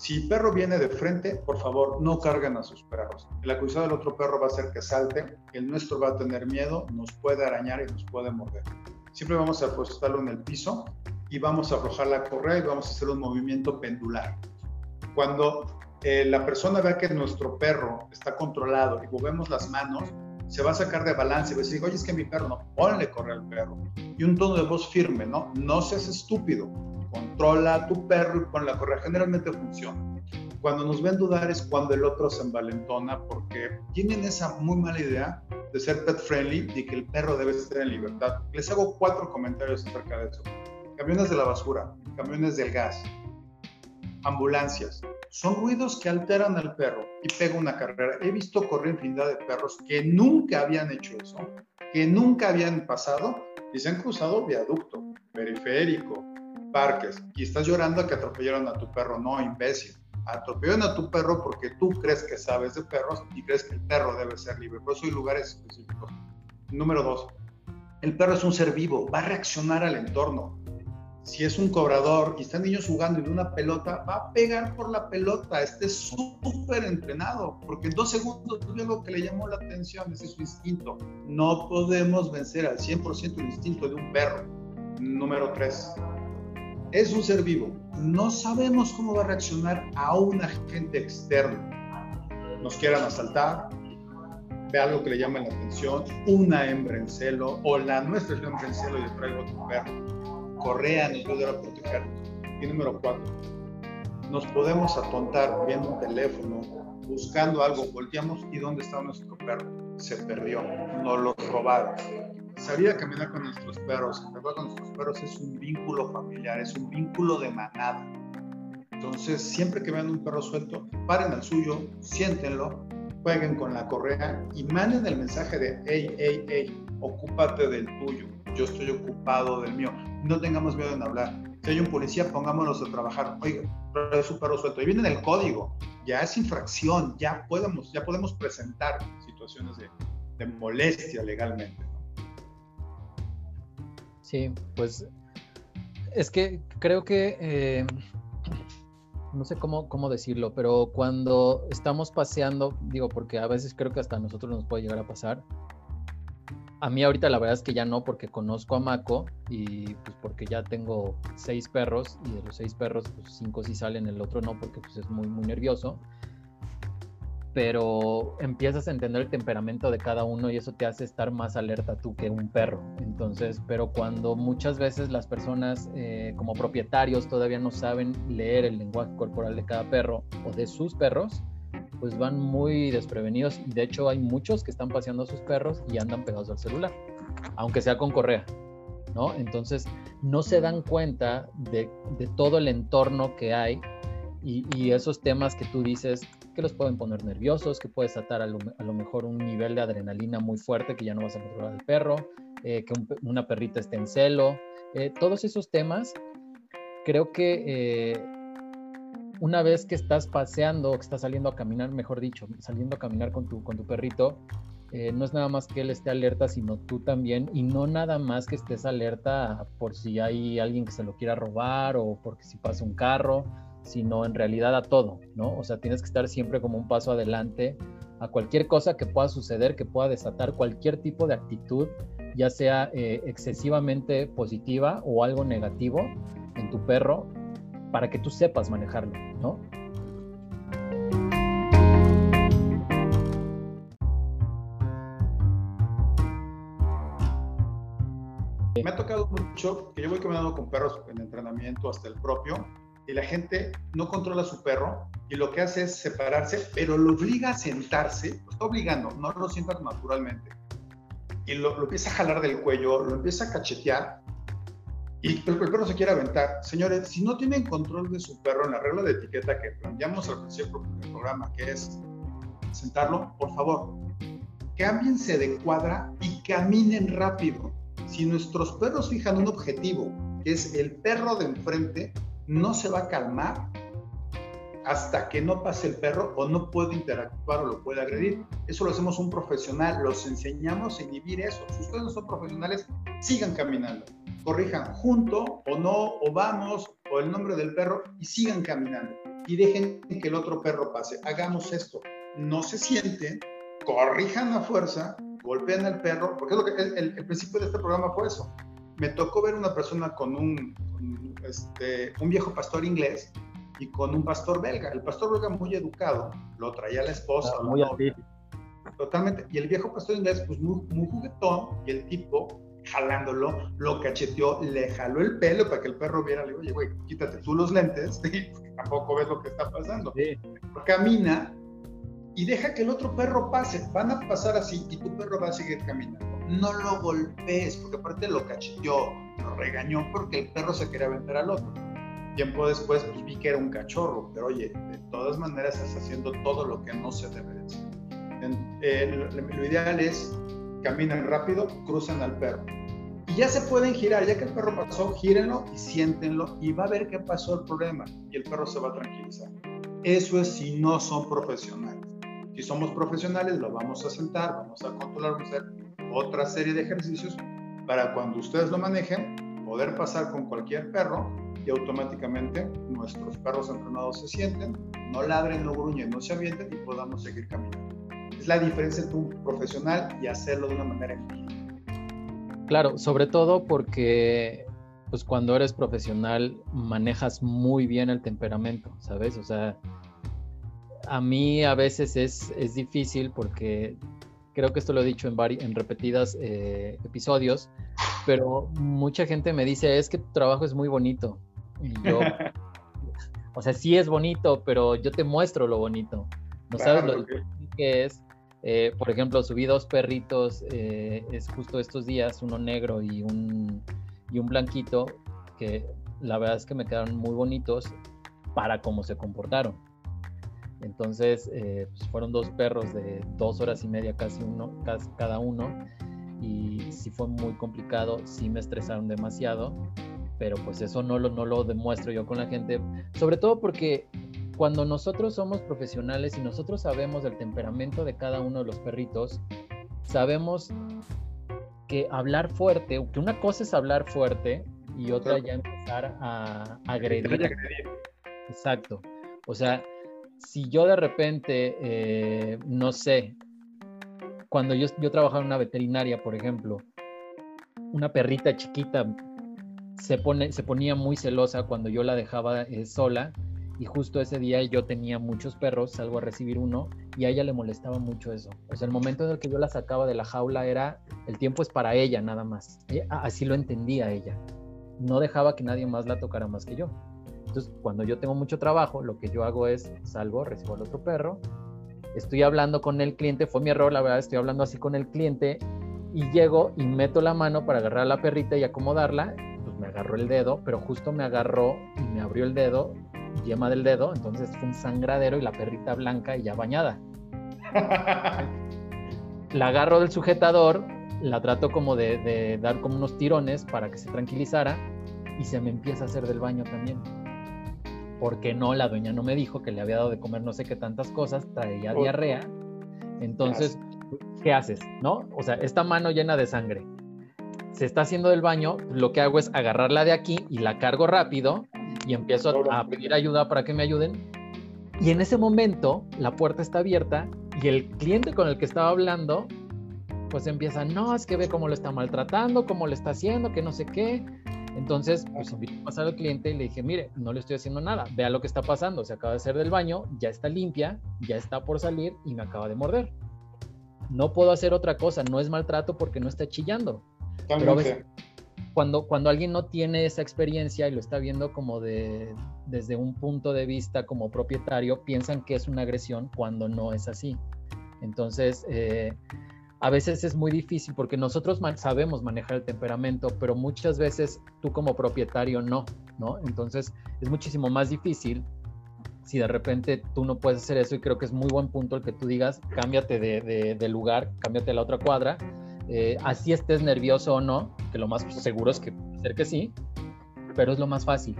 Si el perro viene de frente, por favor, no carguen a sus perros. La cruzada del otro perro va a hacer que salte, el nuestro va a tener miedo, nos puede arañar y nos puede morder. Siempre vamos a apostarlo en el piso y vamos a aflojar la correa y vamos a hacer un movimiento pendular. Cuando eh, la persona vea que nuestro perro está controlado y movemos las manos, se va a sacar de balance va a decir, oye, es que mi perro no, ponle correr al perro. Y un tono de voz firme, ¿no? No seas estúpido, controla a tu perro y pon la correa. Generalmente funciona. Cuando nos ven dudar es cuando el otro se envalentona porque tienen esa muy mala idea de ser pet friendly y que el perro debe estar en libertad. Les hago cuatro comentarios acerca de eso. Camiones de la basura, camiones del gas, ambulancias, son ruidos que alteran al perro y pega una carrera. He visto correr infinidad de perros que nunca habían hecho eso, que nunca habían pasado y se han cruzado viaducto, periférico, parques y estás llorando a que atropellaron a tu perro. No, imbécil. Atropellaron a tu perro porque tú crees que sabes de perros y crees que el perro debe ser libre. Por eso hay lugares específicos. Número dos, el perro es un ser vivo, va a reaccionar al entorno si es un cobrador y están niños jugando y de una pelota, va a pegar por la pelota, esté súper entrenado, porque en dos segundos vio lo que le llamó la atención, ese es su instinto. No podemos vencer al 100% el instinto de un perro. Número tres, es un ser vivo. No sabemos cómo va a reaccionar a un agente externo. Nos quieran asaltar, ve algo que le llama la atención, una hembra en celo o la nuestra es hembra en celo y le traigo otro perro. Correa nos ayuda a proteger. Y número cuatro, nos podemos atontar viendo un teléfono, buscando algo, volteamos y ¿dónde está nuestro perro? Se perdió, nos lo robaron. Salir a caminar con nuestros perros, caminar con nuestros perros es un vínculo familiar, es un vínculo de manada. Entonces, siempre que vean un perro suelto, paren al suyo, siéntenlo, jueguen con la correa y manden el mensaje de, hey, hey, hey, ocúpate del tuyo, yo estoy ocupado del mío. No tengamos miedo en hablar. Si hay un policía, pongámonos a trabajar. Oiga, es un perro suelto. Y viene en el código. Ya es infracción. Ya podemos, ya podemos presentar situaciones de, de molestia legalmente. Sí, pues es que creo que, eh, no sé cómo, cómo decirlo, pero cuando estamos paseando, digo, porque a veces creo que hasta a nosotros nos puede llegar a pasar. A mí ahorita la verdad es que ya no, porque conozco a Mako y pues porque ya tengo seis perros y de los seis perros, pues cinco sí salen, el otro no, porque pues es muy, muy nervioso pero empiezas a entender el temperamento de cada uno y eso te hace estar más alerta tú que un perro. Entonces, pero cuando muchas veces las personas eh, como propietarios todavía no saben leer el lenguaje corporal de cada perro o de sus perros, pues van muy desprevenidos de hecho hay muchos que están paseando a sus perros y andan pegados al celular, aunque sea con correa. ¿no? Entonces no se dan cuenta de, todo el entorno que hay y, y, esos temas que tú dices que los pueden poner nerviosos, que puedes atar a lo, mejor un nivel de adrenalina muy fuerte que ya no vas a controlar al perro, eh, que una perrita esté en celo. Eh, todos esos temas, creo que eh, una vez que estás paseando, que estás saliendo a caminar, mejor dicho, saliendo a caminar con tu, con tu perrito, no es nada más que él esté alerta, sino tú también, y no nada más que estés alerta por si hay alguien que se lo quiera robar o porque si pasa un carro sino en realidad a todo, ¿no? O sea, tienes que estar siempre como un paso adelante a cualquier cosa que pueda suceder, que pueda desatar cualquier tipo de actitud, ya sea eh, excesivamente positiva o algo negativo en tu perro, para que tú sepas manejarlo, ¿no? Me ha tocado mucho que yo voy caminando con perros en entrenamiento, hasta el propio, y la gente no controla su perro y lo que hace es separarse, pero lo obliga a sentarse, lo está obligando, no lo sienta naturalmente. Y lo, empieza a jalar del cuello, lo empieza a cachetear y el, perro se quiere aventar. Señores, si no tienen control de su perro en la regla de etiqueta que planteamos al principio del programa, que es sentarlo, por favor, cámbiense de cuadra y caminen rápido. Si nuestros perros fijan un objetivo, que es el perro de enfrente, no se va a calmar hasta que no pase el perro o no puede interactuar o lo puede agredir. Eso lo hacemos un profesional, los enseñamos a inhibir eso. Si ustedes no son profesionales, sigan caminando. Corrijan junto o no, o vamos, o el nombre del perro y sigan caminando. Y dejen que el otro perro pase. Hagamos esto. No se sienten, corrijan a fuerza, golpeen al perro, porque es lo que, el, el principio de este programa fue eso. Me tocó ver una persona con un, este, un viejo pastor inglés y con un pastor belga. El pastor belga muy educado, lo traía la esposa. Ah, muy Totalmente. Y el viejo pastor inglés, pues muy, muy juguetón, y el tipo jalándolo, lo cacheteó, le jaló el pelo para que el perro viera, le digo, oye, güey, quítate tú los lentes, (laughs) tampoco ves lo que está pasando. Camina y deja que el otro perro pase. Van a pasar así y tu perro va a seguir caminando. No lo golpees, porque aparte lo cacheteó, lo regañó porque el perro se quería aventar al otro. Tiempo después pues, vi que era un cachorro, pero oye, de todas maneras estás haciendo todo lo que no se debe de hacer. Eh, lo, ideal es caminen rápido, crucen al perro. Y ya se pueden girar, ya que el perro pasó, gírenlo y siéntenlo y va a ver qué pasó el problema y el perro se va a tranquilizar. Eso es si no son profesionales. Si somos profesionales, lo vamos a sentar, vamos a controlar, vamos a hacer otra serie de ejercicios para cuando ustedes lo manejen, poder pasar con cualquier perro y automáticamente nuestros perros entrenados se sienten, no ladren, no gruñen, no se avienten y podamos seguir caminando. La diferencia entre un profesional y hacerlo de una manera Claro, sobre todo porque pues cuando eres profesional manejas muy bien el temperamento, ¿sabes? O sea, a mí a veces es, es difícil porque creo que esto lo he dicho en, en repetidas eh, episodios, pero mucha gente me dice, es que tu trabajo es muy bonito. Y yo, (laughs) o sea, sí es bonito, pero yo te muestro lo bonito. No sabes lo que es. Eh, por ejemplo, subí dos perritos, eh, es justo estos días, uno negro y un, y un blanquito, que la verdad es que me quedaron muy bonitos para cómo se comportaron. Entonces, eh, pues fueron dos perros de dos horas y media casi uno, cada uno, y sí fue muy complicado, sí me estresaron demasiado, pero pues eso no lo, no lo demuestro yo con la gente, sobre todo porque cuando nosotros somos profesionales y nosotros sabemos del temperamento de cada uno de los perritos, sabemos que hablar fuerte, que una cosa es hablar fuerte y otra ya empezar a agredir. Exacto. O sea, si yo de repente, eh, no sé, cuando yo, yo trabajaba en una veterinaria, por ejemplo, una perrita chiquita se, pone, se ponía muy celosa cuando yo la dejaba eh, sola y justo ese día yo tenía muchos perros, salgo a recibir uno y a ella le molestaba mucho eso. O sea, el momento en el que yo la sacaba de la jaula era, el tiempo es para ella nada más. así lo entendía ella. No dejaba que nadie más la tocara más que yo. Entonces, cuando yo tengo mucho trabajo, lo que yo hago es salgo, recibo al otro perro, estoy hablando con el cliente, fue mi error, la verdad, estoy hablando así con el cliente y llego y meto la mano para agarrar a la perrita y acomodarla, pues me agarró el dedo, pero justo me agarró y me abrió el dedo, yema del dedo, entonces fue un sangradero y la perrita blanca y ya bañada. (laughs) la agarro del sujetador, la trato como de, de dar como unos tirones para que se tranquilizara y se me empieza a hacer del baño también porque no, la dueña no me dijo que le había dado de comer no sé qué tantas cosas, traía diarrea. Entonces, ¿qué haces? ¿No? O sea, esta mano llena de sangre. Se está haciendo del baño, lo que hago es agarrarla de aquí y la cargo rápido y empiezo a, pedir ayuda para que me ayuden. Y en ese momento la puerta está abierta y el cliente con el que estaba hablando, pues empieza, no, es que ve cómo lo está maltratando, cómo le está haciendo, que no sé qué. Entonces, pues invité a pasar al cliente y le dije, mire, no le estoy haciendo nada, vea lo que está pasando, se acaba de hacer del baño, ya está limpia, ya está por salir y me acaba de morder. No puedo hacer otra cosa, no es maltrato porque no está chillando. Pero cuando, cuando alguien no tiene esa experiencia y lo está viendo como de, desde un punto de vista como propietario, piensan que es una agresión cuando no es así. Entonces, eh, a veces es muy difícil porque nosotros sabemos manejar el temperamento, pero muchas veces tú como propietario no, ¿no? Entonces es muchísimo más difícil si de repente tú no puedes hacer eso y creo que es muy buen punto el que tú digas, cámbiate de, lugar, cámbiate a la otra cuadra, eh, así estés nervioso o no, que lo más seguro es que ser que sí, pero es lo más fácil.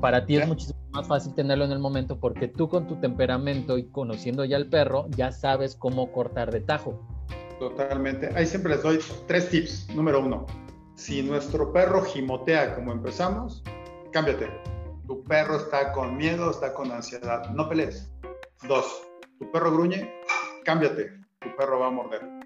Para ti es muchísimo más fácil tenerlo en el momento porque tú con tu temperamento y conociendo ya el perro, ya sabes cómo cortar de tajo. Totalmente. Ahí siempre les doy tres tips. Número uno, si nuestro perro gimotea como empezamos, cámbiate. Tu perro está con miedo, está con ansiedad. No pelees. Dos, tu perro gruñe, cámbiate. Tu perro va a morder.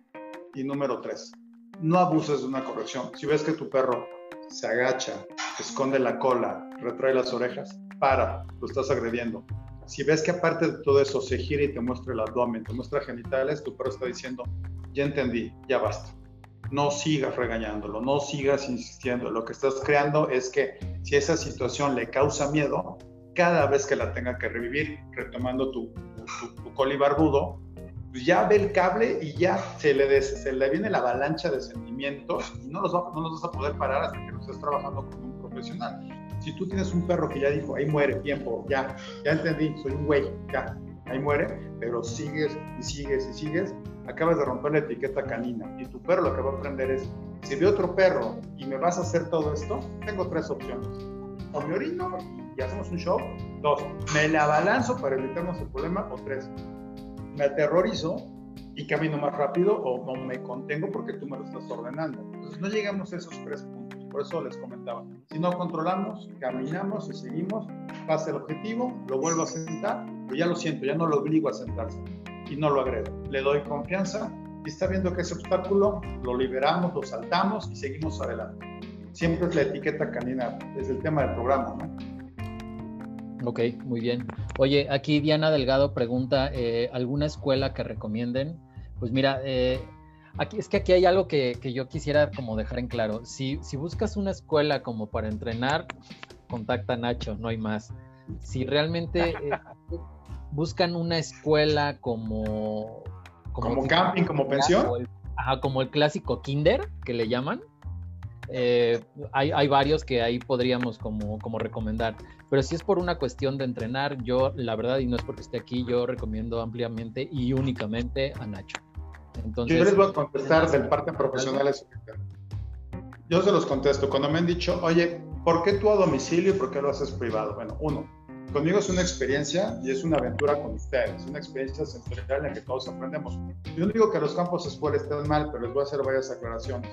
Y número tres, no abuses de una corrección. Si ves que tu perro se agacha, esconde la cola, retrae las orejas, para, lo estás agrediendo. Si ves que aparte de todo eso se gira y te muestra el abdomen, te muestra genitales, tu perro está diciendo, ya entendí, ya basta. No sigas regañándolo, no sigas insistiendo. Lo que estás creando es que si esa situación le causa miedo, cada vez que la tenga que revivir, retomando tu, tu, coli barbudo, pues ya ve el cable y ya se le, viene la avalancha de sentimientos y no los, no los vas a poder parar hasta que no estés trabajando con un profesional. Si tú tienes un perro que ya dijo, ahí muere, tiempo, ya, ya entendí, soy un güey, ya, ahí muere, pero sigues y sigues y sigues, acabas de romper la etiqueta canina y tu perro lo que va a aprender es, si veo otro perro y me vas a hacer todo esto, tengo tres opciones. O me orino y hacemos un show. Dos, me la abalanzo para evitarnos el problema. O tres, me aterrorizo y camino más rápido o no me contengo porque tú me lo estás ordenando. Entonces no llegamos a esos tres puntos. Por eso les comentaba, si no controlamos, caminamos y seguimos, pasa el objetivo, lo vuelvo a sentar, pero ya lo siento, ya no lo obligo a sentarse y no lo agredo. Le doy confianza y está viendo que ese obstáculo lo liberamos, lo saltamos y seguimos adelante. siempre es la etiqueta canina, es el tema del programa, ¿no? Ok, muy bien. Oye, aquí Diana Delgado pregunta, eh, ¿alguna escuela que recomienden? Pues mira, eh, aquí, es que aquí hay algo que, que, yo quisiera como dejar en claro. Si, si buscas una escuela como para entrenar, contacta a Nacho, no hay más. Si realmente eh, (laughs) buscan una escuela como... Como, camping, como pensión. ajá, como el clásico kinder, que le llaman. Eh, hay, hay, varios que ahí podríamos como, como recomendar. Pero si es por una cuestión de entrenar, yo la verdad, y no es porque esté aquí, yo recomiendo ampliamente y únicamente a Nacho. Entonces, yo les voy a contestar del parte profesional. Yo se los contesto. Cuando me han dicho, oye, ¿por qué tú a domicilio y por qué lo haces privado? Bueno, uno, conmigo es una experiencia y es una aventura con ustedes, una experiencia sensorial en la que todos aprendemos. Yo no digo que los campos escuela estén mal, pero les voy a hacer varias aclaraciones.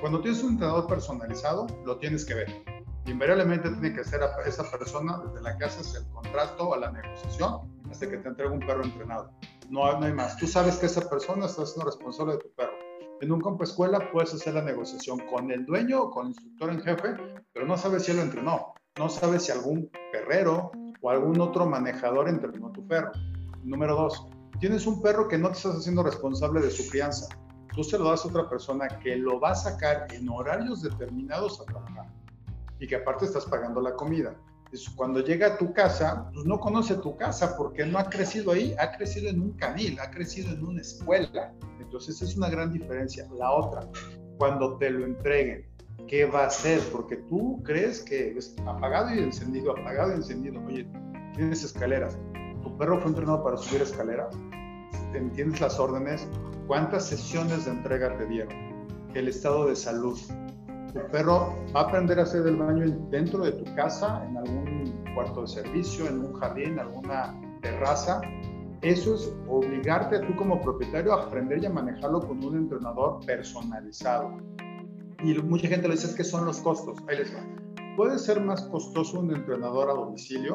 Cuando tienes un entrenador personalizado, lo tienes que ver. Invariablemente tiene que ser esa persona desde la que haces el contrato o la negociación hasta que te entrega un perro entrenado. No, no hay más. Tú sabes que esa persona está siendo responsable de tu perro. En un campo escuela puedes hacer la negociación con el dueño o con el instructor en jefe, pero no sabes si él lo entrenó. No sabes si algún perrero o algún otro manejador entrenó tu perro. Número dos, tienes un perro que no te estás haciendo responsable de su crianza. Tú se lo das a otra persona que lo va a sacar en horarios determinados a trabajar y que aparte estás pagando la comida. Cuando llega a tu casa, pues no conoce tu casa porque no ha crecido ahí, ha crecido en un canil, ha crecido en una escuela. Entonces es una gran diferencia. La otra, cuando te lo entreguen, ¿qué va a hacer? Porque tú crees que es apagado y encendido, apagado y encendido. Oye, tienes escaleras. ¿Tu perro fue entrenado para subir escaleras? ¿Entiendes las órdenes? ¿Cuántas sesiones de entrega te dieron? El estado de salud. Tu perro va a aprender a hacer el baño dentro de tu casa, en algún cuarto de servicio, en un jardín, en alguna terraza. Eso es obligarte tú como propietario a aprender y a manejarlo con un entrenador personalizado. Y mucha gente le dice que son los costos. Ahí les va. Puede ser más costoso un entrenador a domicilio,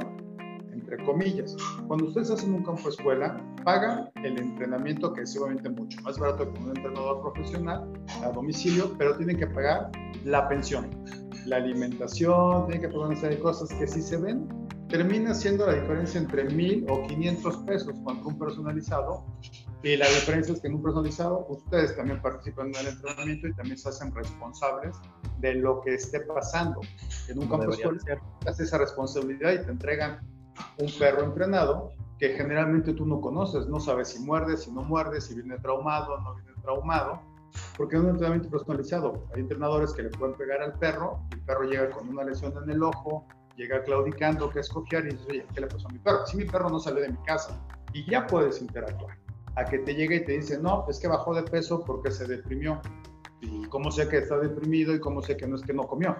entre comillas. Cuando ustedes hacen un campo escuela, pagan el entrenamiento, que es obviamente mucho más barato que un entrenador profesional a domicilio, pero tienen que pagar la pensión, la alimentación, tienen que pagar una serie de cosas que si se ven, termina siendo la diferencia entre mil o 500 pesos con un personalizado y la diferencia es que en un personalizado ustedes también participan en el entrenamiento y también se hacen responsables de lo que esté pasando. En un campo escolar haces esa responsabilidad y te entregan un perro entrenado que generalmente tú no conoces, no sabes si muerde, si no muerde, si viene traumado no viene traumado, porque es un entrenamiento personalizado. Hay entrenadores que le pueden pegar al perro, el perro llega con una lesión en el ojo, llega claudicando, que escoger y dices, oye, ¿qué le pasó a mi perro? Si mi perro no sale de mi casa y ya puedes interactuar. A que te llegue y te dice, no, es que bajó de peso porque se deprimió. ¿Y cómo sé que está deprimido y cómo sé que no es que no comió?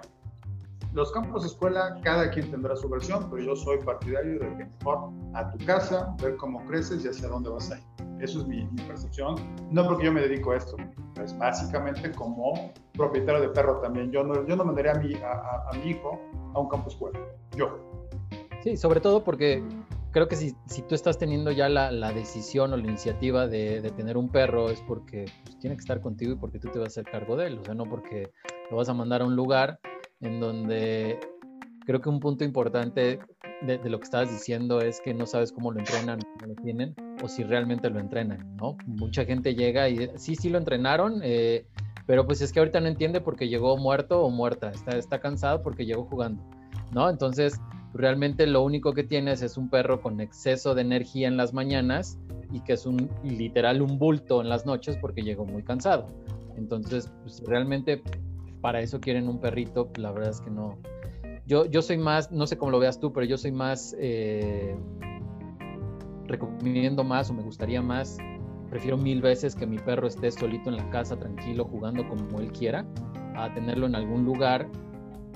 Los campos de escuela, cada quien tendrá su versión, pero yo soy partidario de que mejor a tu casa, ver cómo creces y hacia dónde vas a ir. Eso es mi, percepción. No porque yo me dedico a esto, es básicamente como propietario de perro también. Yo no, yo no mandaría a mi, a, mi hijo a un campo escuela. Yo. Sí, sobre todo porque creo que si, si tú estás teniendo ya la, la, decisión o la iniciativa de, de tener un perro es porque pues, tiene que estar contigo y porque tú te vas a hacer cargo de él, o sea, no porque lo vas a mandar a un lugar en donde creo que un punto importante de, lo que estabas diciendo es que no sabes cómo lo entrenan, cómo lo tienen, o si realmente lo entrenan, ¿no? Mucha gente llega y sí, sí lo entrenaron, eh, pero pues es que ahorita no entiende porque llegó muerto o muerta, está, está cansado porque llegó jugando, ¿no? Entonces, realmente lo único que tienes es un perro con exceso de energía en las mañanas y que es un literal un bulto en las noches porque llegó muy cansado. Entonces, pues, realmente para eso quieren un perrito, la verdad es que no. Yo, yo soy más, no sé cómo lo veas tú, pero yo soy más, eh, recomiendo más o me gustaría más, prefiero mil veces que mi perro esté solito en la casa, tranquilo, jugando como él quiera, a tenerlo en algún lugar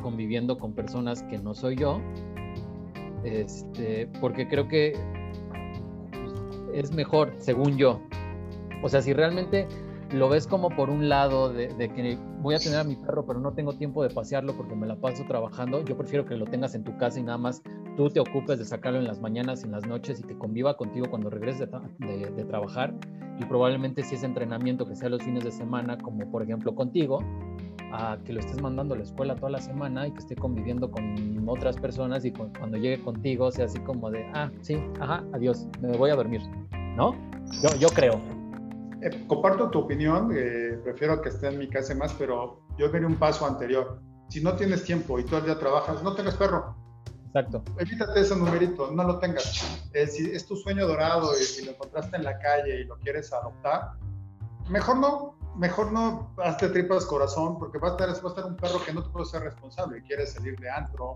conviviendo con personas que no soy yo, este, porque creo que es mejor, según yo. O sea, si realmente lo ves como por un lado de, que voy a tener a mi perro, pero no tengo tiempo de pasearlo porque me la paso trabajando. Yo prefiero que lo tengas en tu casa y nada más tú te ocupes de sacarlo en las mañanas y en las noches y te conviva contigo cuando regreses de, trabajar. Y probablemente si es entrenamiento que sea los fines de semana, como por ejemplo contigo, a que lo estés mandando a la escuela toda la semana y que esté conviviendo con otras personas y cuando llegue contigo sea así como de, ah, sí, ajá, adiós, me voy a dormir, ¿no? Yo, yo creo. Eh, comparto tu opinión, eh, prefiero que esté en mi casa más, pero yo vería un paso anterior. Si no tienes tiempo y todo el día trabajas, no tengas perro. Exacto. Evítate ese numerito, no lo tengas. Eh, si es tu sueño dorado y, si lo encontraste en la calle y lo quieres adoptar, mejor no, mejor no hazte tripas corazón, porque va a estar, va a estar un perro que no te puede ser responsable y quieres salir de antro,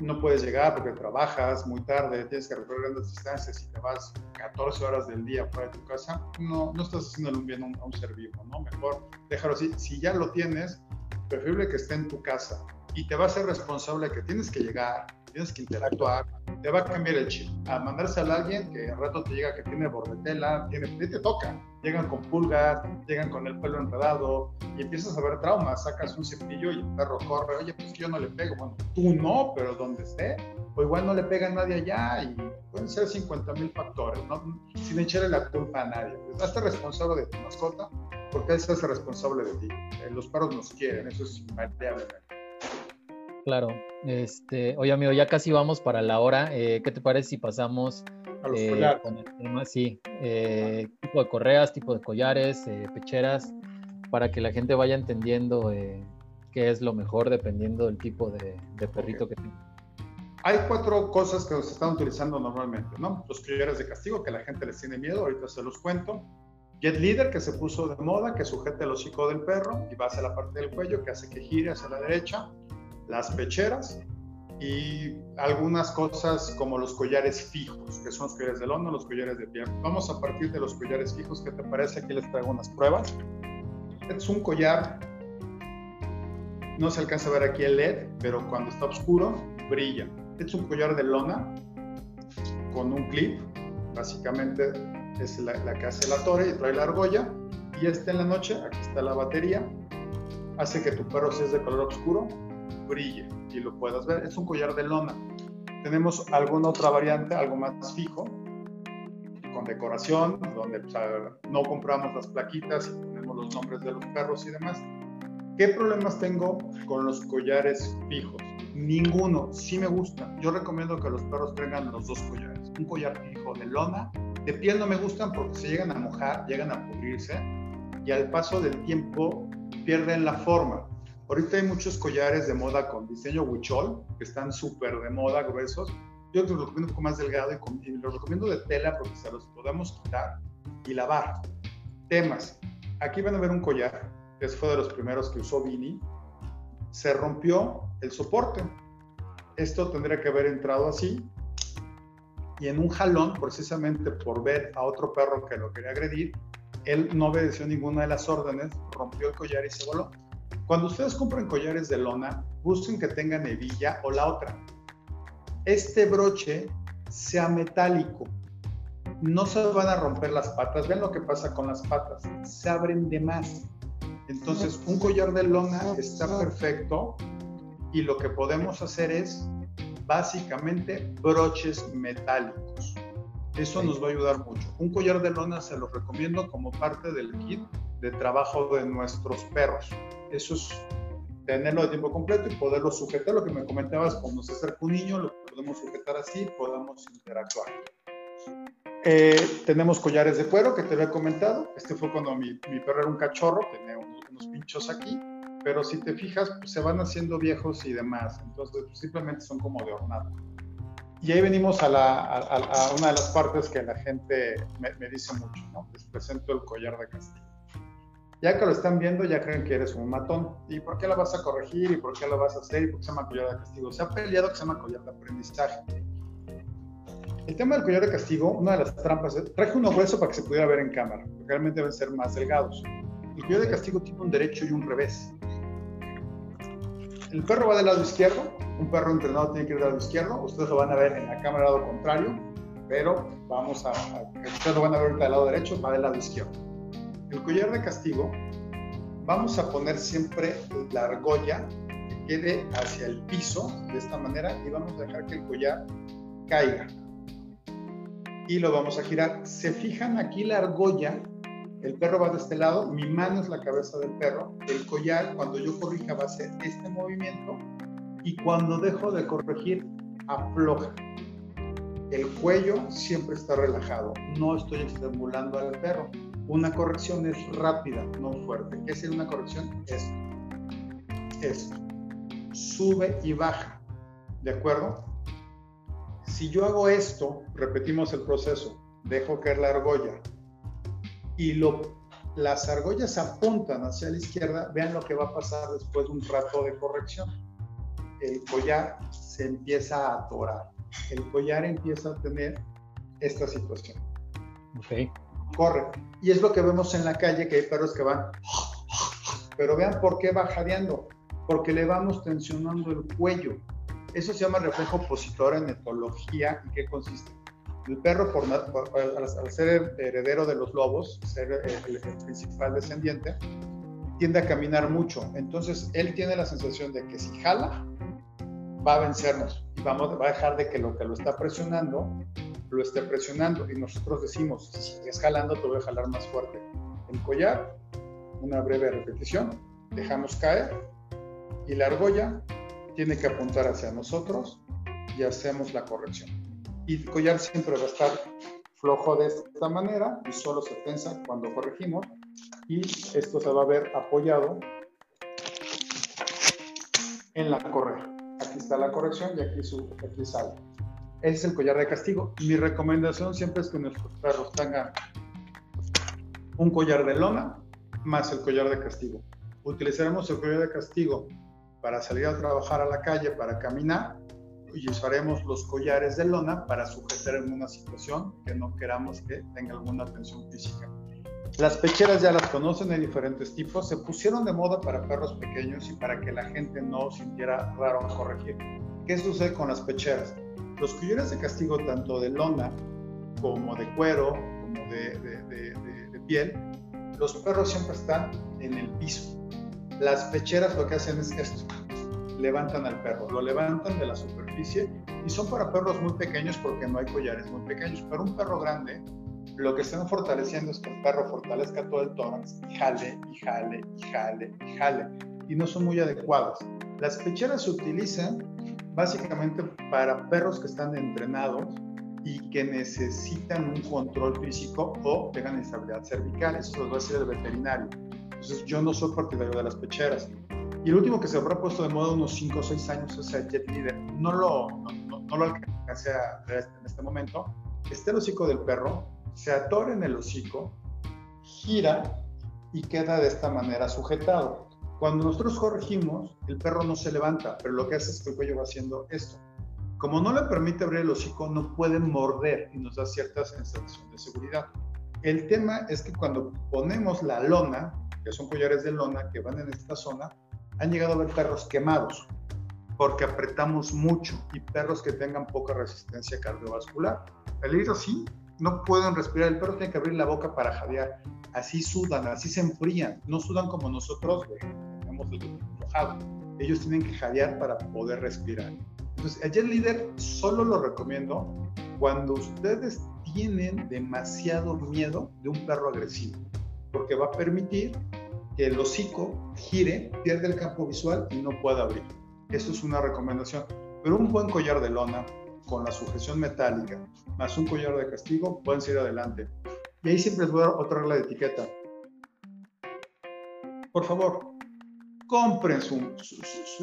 no puedes llegar porque trabajas muy tarde, tienes que recorrer grandes distancias y te vas 14 horas del día fuera de tu casa, no, no estás haciendo un bien a un, ser vivo, ¿no? Mejor déjalo así. Si ya lo tienes, preferible que esté en tu casa y te va a ser responsable que tienes que llegar, tienes que interactuar, te va a cambiar el chip. A mandarse a alguien que al rato te llega que tiene bordetela, tiene, te toca. Llegan con pulgas, llegan con el pelo enredado y empiezas a ver traumas. Sacas un cepillo y el perro corre. Oye, pues yo no le pego. Bueno, tú no, pero donde esté. O igual no le pega a nadie allá y pueden ser 50 mil factores, ¿no? sin echarle la culpa a nadie. Pues, hazte responsable de tu mascota porque él se hace responsable de ti. Eh, los perros nos quieren, eso es invariable. Claro. Este, oye, amigo, ya casi vamos para la hora. Eh, ¿Qué te parece si pasamos eh, con el tema? Sí, eh, tipo de correas, tipo de collares, pecheras, para que la gente vaya entendiendo qué es lo mejor dependiendo del tipo de, perrito que tiene. Hay cuatro cosas que se están utilizando normalmente, ¿no? Los collares de castigo, que la gente les tiene miedo, ahorita se los cuento. Jet Leader, que se puso de moda, que sujeta el hocico del perro y va hacia la parte del cuello, que hace que gire hacia la derecha las pecheras y algunas cosas como los collares fijos, que son los collares de lona, los collares de piel. Vamos a partir de los collares fijos. ¿Qué te parece? Aquí les traigo unas pruebas. Es un collar, no se alcanza a ver aquí el LED, pero cuando está oscuro, brilla. Es un collar de lona con un clip, básicamente es la, la que hace la torre y trae la argolla. Y este en la noche, aquí está la batería, hace que tu perro sea de color oscuro brille y lo puedas ver. Es un collar de lona. Tenemos alguna otra variante, algo más fijo, con decoración, donde no compramos las plaquitas y ponemos los nombres de los perros y demás. ¿Qué problemas tengo con los collares fijos? Ninguno, sí me gusta. Yo recomiendo que los perros tengan los dos collares. Un collar fijo de lona, de piel no me gustan porque se llegan a mojar, llegan a pudrirse y al paso del tiempo pierden la forma. Ahorita hay muchos collares de moda con diseño huichol, que están súper de moda, gruesos. Yo te los recomiendo un poco más delgado y, y los recomiendo de tela porque se los podemos quitar y lavar. Temas. Aquí van a ver un collar, que fue de los primeros que usó Vini. Se rompió el soporte. Esto tendría que haber entrado así. Y en un jalón, precisamente por ver a otro perro que lo quería agredir, él no obedeció ninguna de las órdenes, rompió el collar y se voló. Cuando ustedes compren collares de lona, busquen que tengan hebilla o la otra. Este broche sea metálico. No se van a romper las patas. Vean lo que pasa con las patas. Se abren de más. Entonces, un collar de lona está perfecto y lo que podemos hacer es básicamente broches metálicos. Eso nos va a ayudar mucho. Un collar de lona se los recomiendo como parte del kit de trabajo de nuestros perros. Eso es tenerlo de tiempo completo y poderlo sujetar. Lo que me comentabas, cuando se acerca un niño, lo podemos sujetar así, podemos interactuar. Eh, tenemos collares de cuero que te había comentado. Este fue cuando mi, mi perro era un cachorro, tenía unos, pinchos aquí, pero si te fijas, pues, se van haciendo viejos y demás. Entonces, pues, simplemente son como de ornato. Y ahí venimos a, la, a, una de las partes que la gente me, me dice mucho, ¿no? Les presento el collar de castillo. Ya que lo están viendo, ya creen que eres un matón. ¿Y por qué lo vas a corregir? ¿Y por qué lo vas a hacer? ¿Y por qué se llama collar de castigo? Se ha peleado que se llama collar de aprendizaje. El tema del collar de castigo, una de las trampas, traje uno grueso para que se pudiera ver en cámara, porque realmente deben ser más delgados. El collar de castigo tiene un derecho y un revés. El perro va del lado izquierdo, un perro entrenado tiene que ir del lado izquierdo, ustedes lo van a ver en la cámara del lado contrario, pero vamos a ustedes lo van a ver del lado derecho, va del lado izquierdo el collar de castigo, vamos a poner siempre la argolla que quede hacia el piso de esta manera y vamos a dejar que el collar caiga. Y lo vamos a girar. Se fijan aquí la argolla el perro va de este lado, mi mano es la cabeza del perro, el collar cuando yo corrija va a hacer este movimiento y cuando dejo de corregir afloja. El cuello siempre está relajado, no estoy estimulando al perro. Una corrección es rápida, no fuerte. ¿Qué es una corrección? Esto. Esto. Sube y baja. ¿De acuerdo? Si yo hago esto, repetimos el proceso, dejo caer la argolla y lo, las argollas apuntan hacia la izquierda, vean lo que va a pasar después de un rato de corrección. El collar se empieza a atorar. El collar empieza a tener esta situación. Ok. Corre. Y es lo que vemos en la calle, que hay perros que van... Pero vean por qué va jadeando. Porque le vamos tensionando el cuello. Eso se llama reflejo opositor en etología. ¿Y qué consiste? El perro, por, al, ser heredero de los lobos, ser el, principal descendiente, tiende a caminar mucho. Entonces, él tiene la sensación de que si jala, va a vencernos y vamos, va a dejar de que lo que lo está presionando lo esté presionando. Y nosotros decimos, si es jalando, te voy a jalar más fuerte. El collar, una breve repetición, dejamos caer y la argolla tiene que apuntar hacia nosotros y hacemos la corrección. Y el collar siempre va a estar flojo de esta manera y solo se tensa cuando corregimos y esto se va a ver apoyado en la correa. Aquí está la corrección y aquí, aquí sale. Es el collar de castigo. Mi recomendación siempre es que nuestros perros tengan un collar de lona más el collar de castigo. Utilizaremos el collar de castigo para salir a trabajar a la calle, para caminar, y usaremos los collares de lona para sujetar en una situación que no queramos que tenga alguna tensión física. Las pecheras ya las conocen, hay diferentes tipos. Se pusieron de moda para perros pequeños y para que la gente no sintiera raro corregir. ¿Qué sucede con las pecheras? Los collares de castigo, tanto de lona como de cuero, como de, de piel, los perros siempre están en el piso. Las pecheras lo que hacen es esto, levantan al perro, lo levantan de la superficie y son para perros muy pequeños porque no hay collares muy pequeños, pero un perro grande lo que están fortaleciendo es que el perro fortalezca todo el tórax y jale y jale y jale y jale y no son muy adecuadas. Las pecheras se utilizan básicamente para perros que están entrenados y que necesitan un control físico o tengan instabilidad cervical. Eso lo va a hacer el veterinario. Entonces yo no soy partidario de las pecheras. Y el último que se habrá puesto de moda unos 5 o 6 años es el Jet Leader. No lo, no, no, lo alcancé a ver en este momento. Este el hocico del perro, se atora en el hocico, gira y queda de esta manera sujetado. Cuando nosotros corregimos, el perro no se levanta, pero lo que hace es que el cuello va haciendo esto. Como no le permite abrir el hocico, no puede morder y nos da cierta sensación de seguridad. El tema es que cuando ponemos la lona, que son collares de lona que van en esta zona, han llegado a ver perros quemados porque apretamos mucho y perros que tengan poca resistencia cardiovascular. El ir así, no pueden respirar, el perro tiene que abrir la boca para jadear. Así sudan, así se enfrían, no sudan como nosotros, el mojado. Ellos tienen que jadear para poder respirar. Entonces, el Jet Leader solo lo recomiendo cuando ustedes tienen demasiado miedo de un perro agresivo, porque va a permitir que el hocico gire, pierde el campo visual y no pueda abrir. Esto es una recomendación. Pero un buen collar de lona con la sujeción metálica más un collar de castigo pueden seguir adelante. Y ahí siempre les voy a dar otra regla de etiqueta. Por favor, compren su,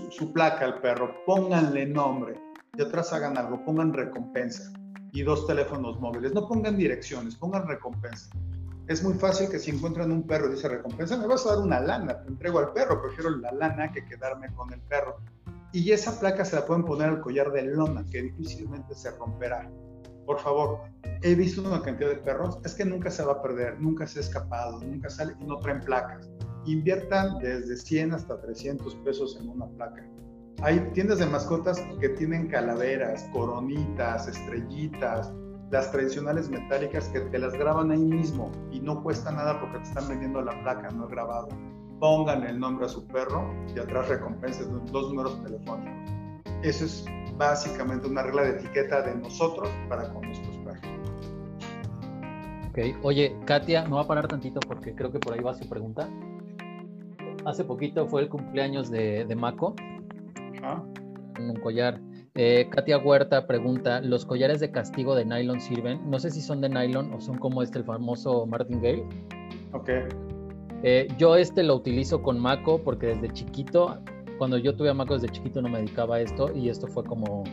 su, placa al perro, pónganle nombre y atrás hagan algo, pongan recompensa y dos teléfonos móviles. No pongan direcciones, pongan recompensa. Es muy fácil que si encuentran un perro y dice recompensa, me vas a dar una lana, te entrego al perro, prefiero la lana que quedarme con el perro. Y esa placa se la pueden poner al collar de lona, que difícilmente se romperá. Por favor, he visto una cantidad de perros, es que nunca se va a perder, nunca se ha escapado, nunca sale y no traen placas. Inviertan desde 100 hasta 300 pesos en una placa. Hay tiendas de mascotas que tienen calaveras, coronitas, estrellitas, las tradicionales metálicas que te las graban ahí mismo y no cuesta nada porque te están vendiendo la placa, no grabado. Pongan el nombre a su perro y atrás recompensas dos números telefónicos. Eso es básicamente una regla de etiqueta de nosotros para con nuestros perros. Ok, oye, Katia, me voy a parar tantito porque creo que por ahí va su pregunta. Hace poquito fue el cumpleaños de, de Mako. Ah. Un collar. Eh, Katia Huerta pregunta, ¿los collares de castigo de nylon sirven? No sé si son de nylon o son como este, el famoso Martingale. Ok. Eh, yo este lo utilizo con Mako porque desde chiquito, cuando yo tuve a Mako desde chiquito no me dedicaba a esto y esto fue como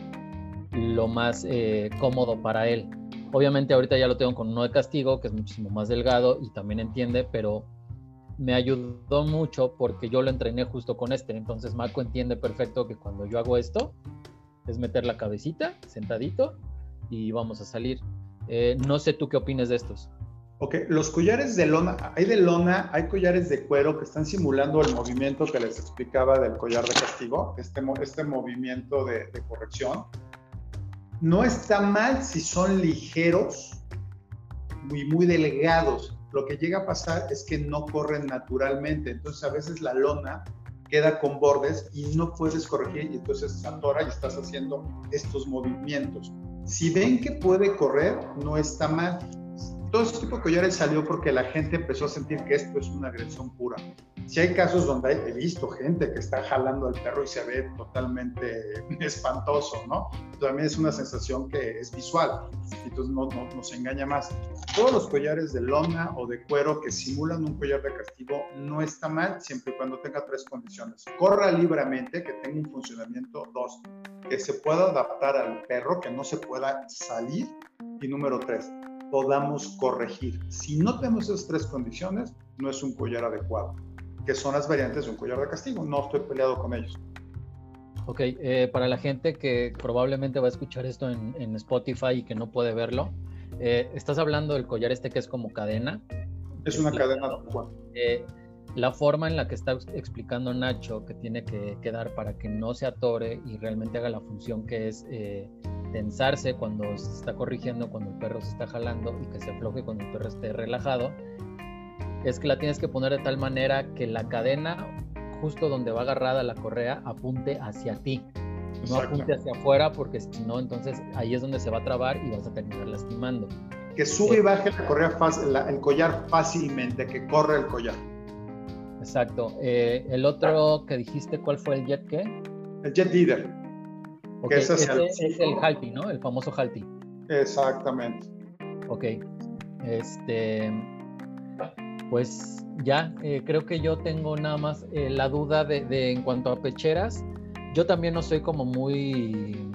lo más eh, cómodo para él. Obviamente ahorita ya lo tengo con uno de castigo, que es muchísimo más delgado y también entiende, pero me ayudó mucho porque yo lo entrené justo con este. Entonces Mako entiende perfecto que cuando yo hago esto, es meter la cabecita sentadito y vamos a salir. Eh, no sé tú qué opinas de estos. Ok, los collares de lona, hay de lona, hay collares de cuero que están simulando el movimiento que les explicaba del collar de castigo, este, este movimiento de, de corrección. No está mal si son ligeros y muy delgados. Lo que llega a pasar es que no corren naturalmente. Entonces a veces la lona queda con bordes y no puedes corregir y entonces se atora y estás haciendo estos movimientos. Si ven que puede correr, no está mal todo este tipo de collares salió porque la gente empezó a sentir que esto es una agresión pura. Si hay casos donde he visto gente que está jalando al perro y se ve totalmente (laughs) espantoso, ¿no? También es una sensación que es visual, entonces no, no, nos engaña más. Todos los collares de lona o de cuero que simulan un collar de castigo no está mal siempre y cuando tenga tres condiciones. Corra libremente, que tenga un funcionamiento, dos, que se pueda adaptar al perro, que no se pueda salir, y número tres, podamos corregir. Si no tenemos esas tres condiciones, no es un collar adecuado, que son las variantes de un collar de castigo. No estoy peleado con ellos. Ok, eh, para la gente que probablemente va a escuchar esto en, Spotify y que no puede verlo, eh, estás hablando del collar este que es como cadena. Es una cadena. Eh, la forma en la que está explicando Nacho que tiene que quedar para que no se atore y realmente haga la función que es tensarse cuando se está corrigiendo, cuando el perro se está jalando y que se afloje cuando el perro esté relajado, es que la tienes que poner de tal manera que la cadena, justo donde va agarrada la correa, apunte hacia ti. No apunte hacia afuera porque si no, entonces ahí es donde se va a trabar y vas a terminar lastimando. Que sube y baje la correa fácil, el collar fácilmente, que corre el collar. Exacto. Eh, el otro que dijiste, ¿cuál fue el jet qué? El jet leader. Okay. es, el Halti, ¿no? El famoso Halti. Exactamente. Ok. Este. Pues ya, eh, creo que yo tengo nada más eh, la duda de, en cuanto a pecheras. Yo también no soy como muy,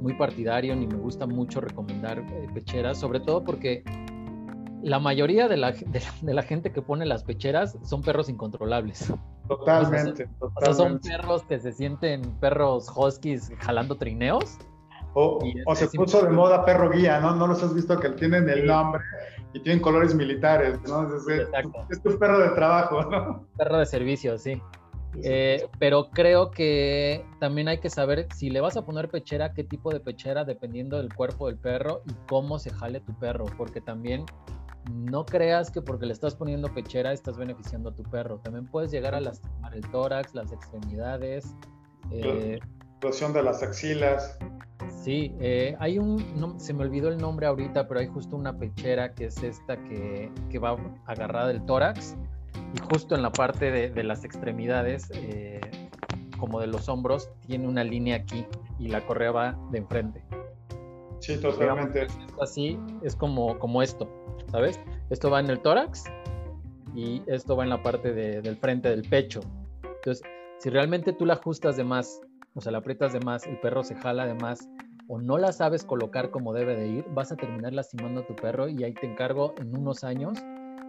muy partidario ni me gusta mucho recomendar eh, pecheras, sobre todo porque la mayoría (laughs) de la, de la, gente que pone las pecheras son perros incontrolables. Totalmente, o sea, son perros que se sienten perros huskies jalando trineos. O, se puso de moda perro guía, ¿no? No los has visto que tienen el nombre y tienen colores militares, ¿no? Es, es, un perro de trabajo, ¿no? Perro de servicio, sí. Eh, pero creo que también hay que saber si le vas a poner pechera, qué tipo de pechera, dependiendo del cuerpo del perro y cómo se jale tu perro, porque también no creas que porque le estás poniendo pechera estás beneficiando a tu perro. También puedes llegar a lastimar el tórax, las extremidades. Eh, de las axilas. Sí, eh, hay un, se me olvidó el nombre ahorita, pero hay justo una pechera que es esta que, va agarrada del tórax y justo en la parte de, las extremidades, eh, como de los hombros, tiene una línea aquí y la correa va de enfrente. Sí, totalmente. así es como, como esto. ¿sabes? Esto va en el tórax y esto va en la parte del frente del pecho. Entonces, si realmente tú la ajustas de más, o sea, la aprietas de más, el perro se jala de más, o no la sabes colocar como debe de ir, vas a terminar lastimando a tu perro y ahí te encargo en unos años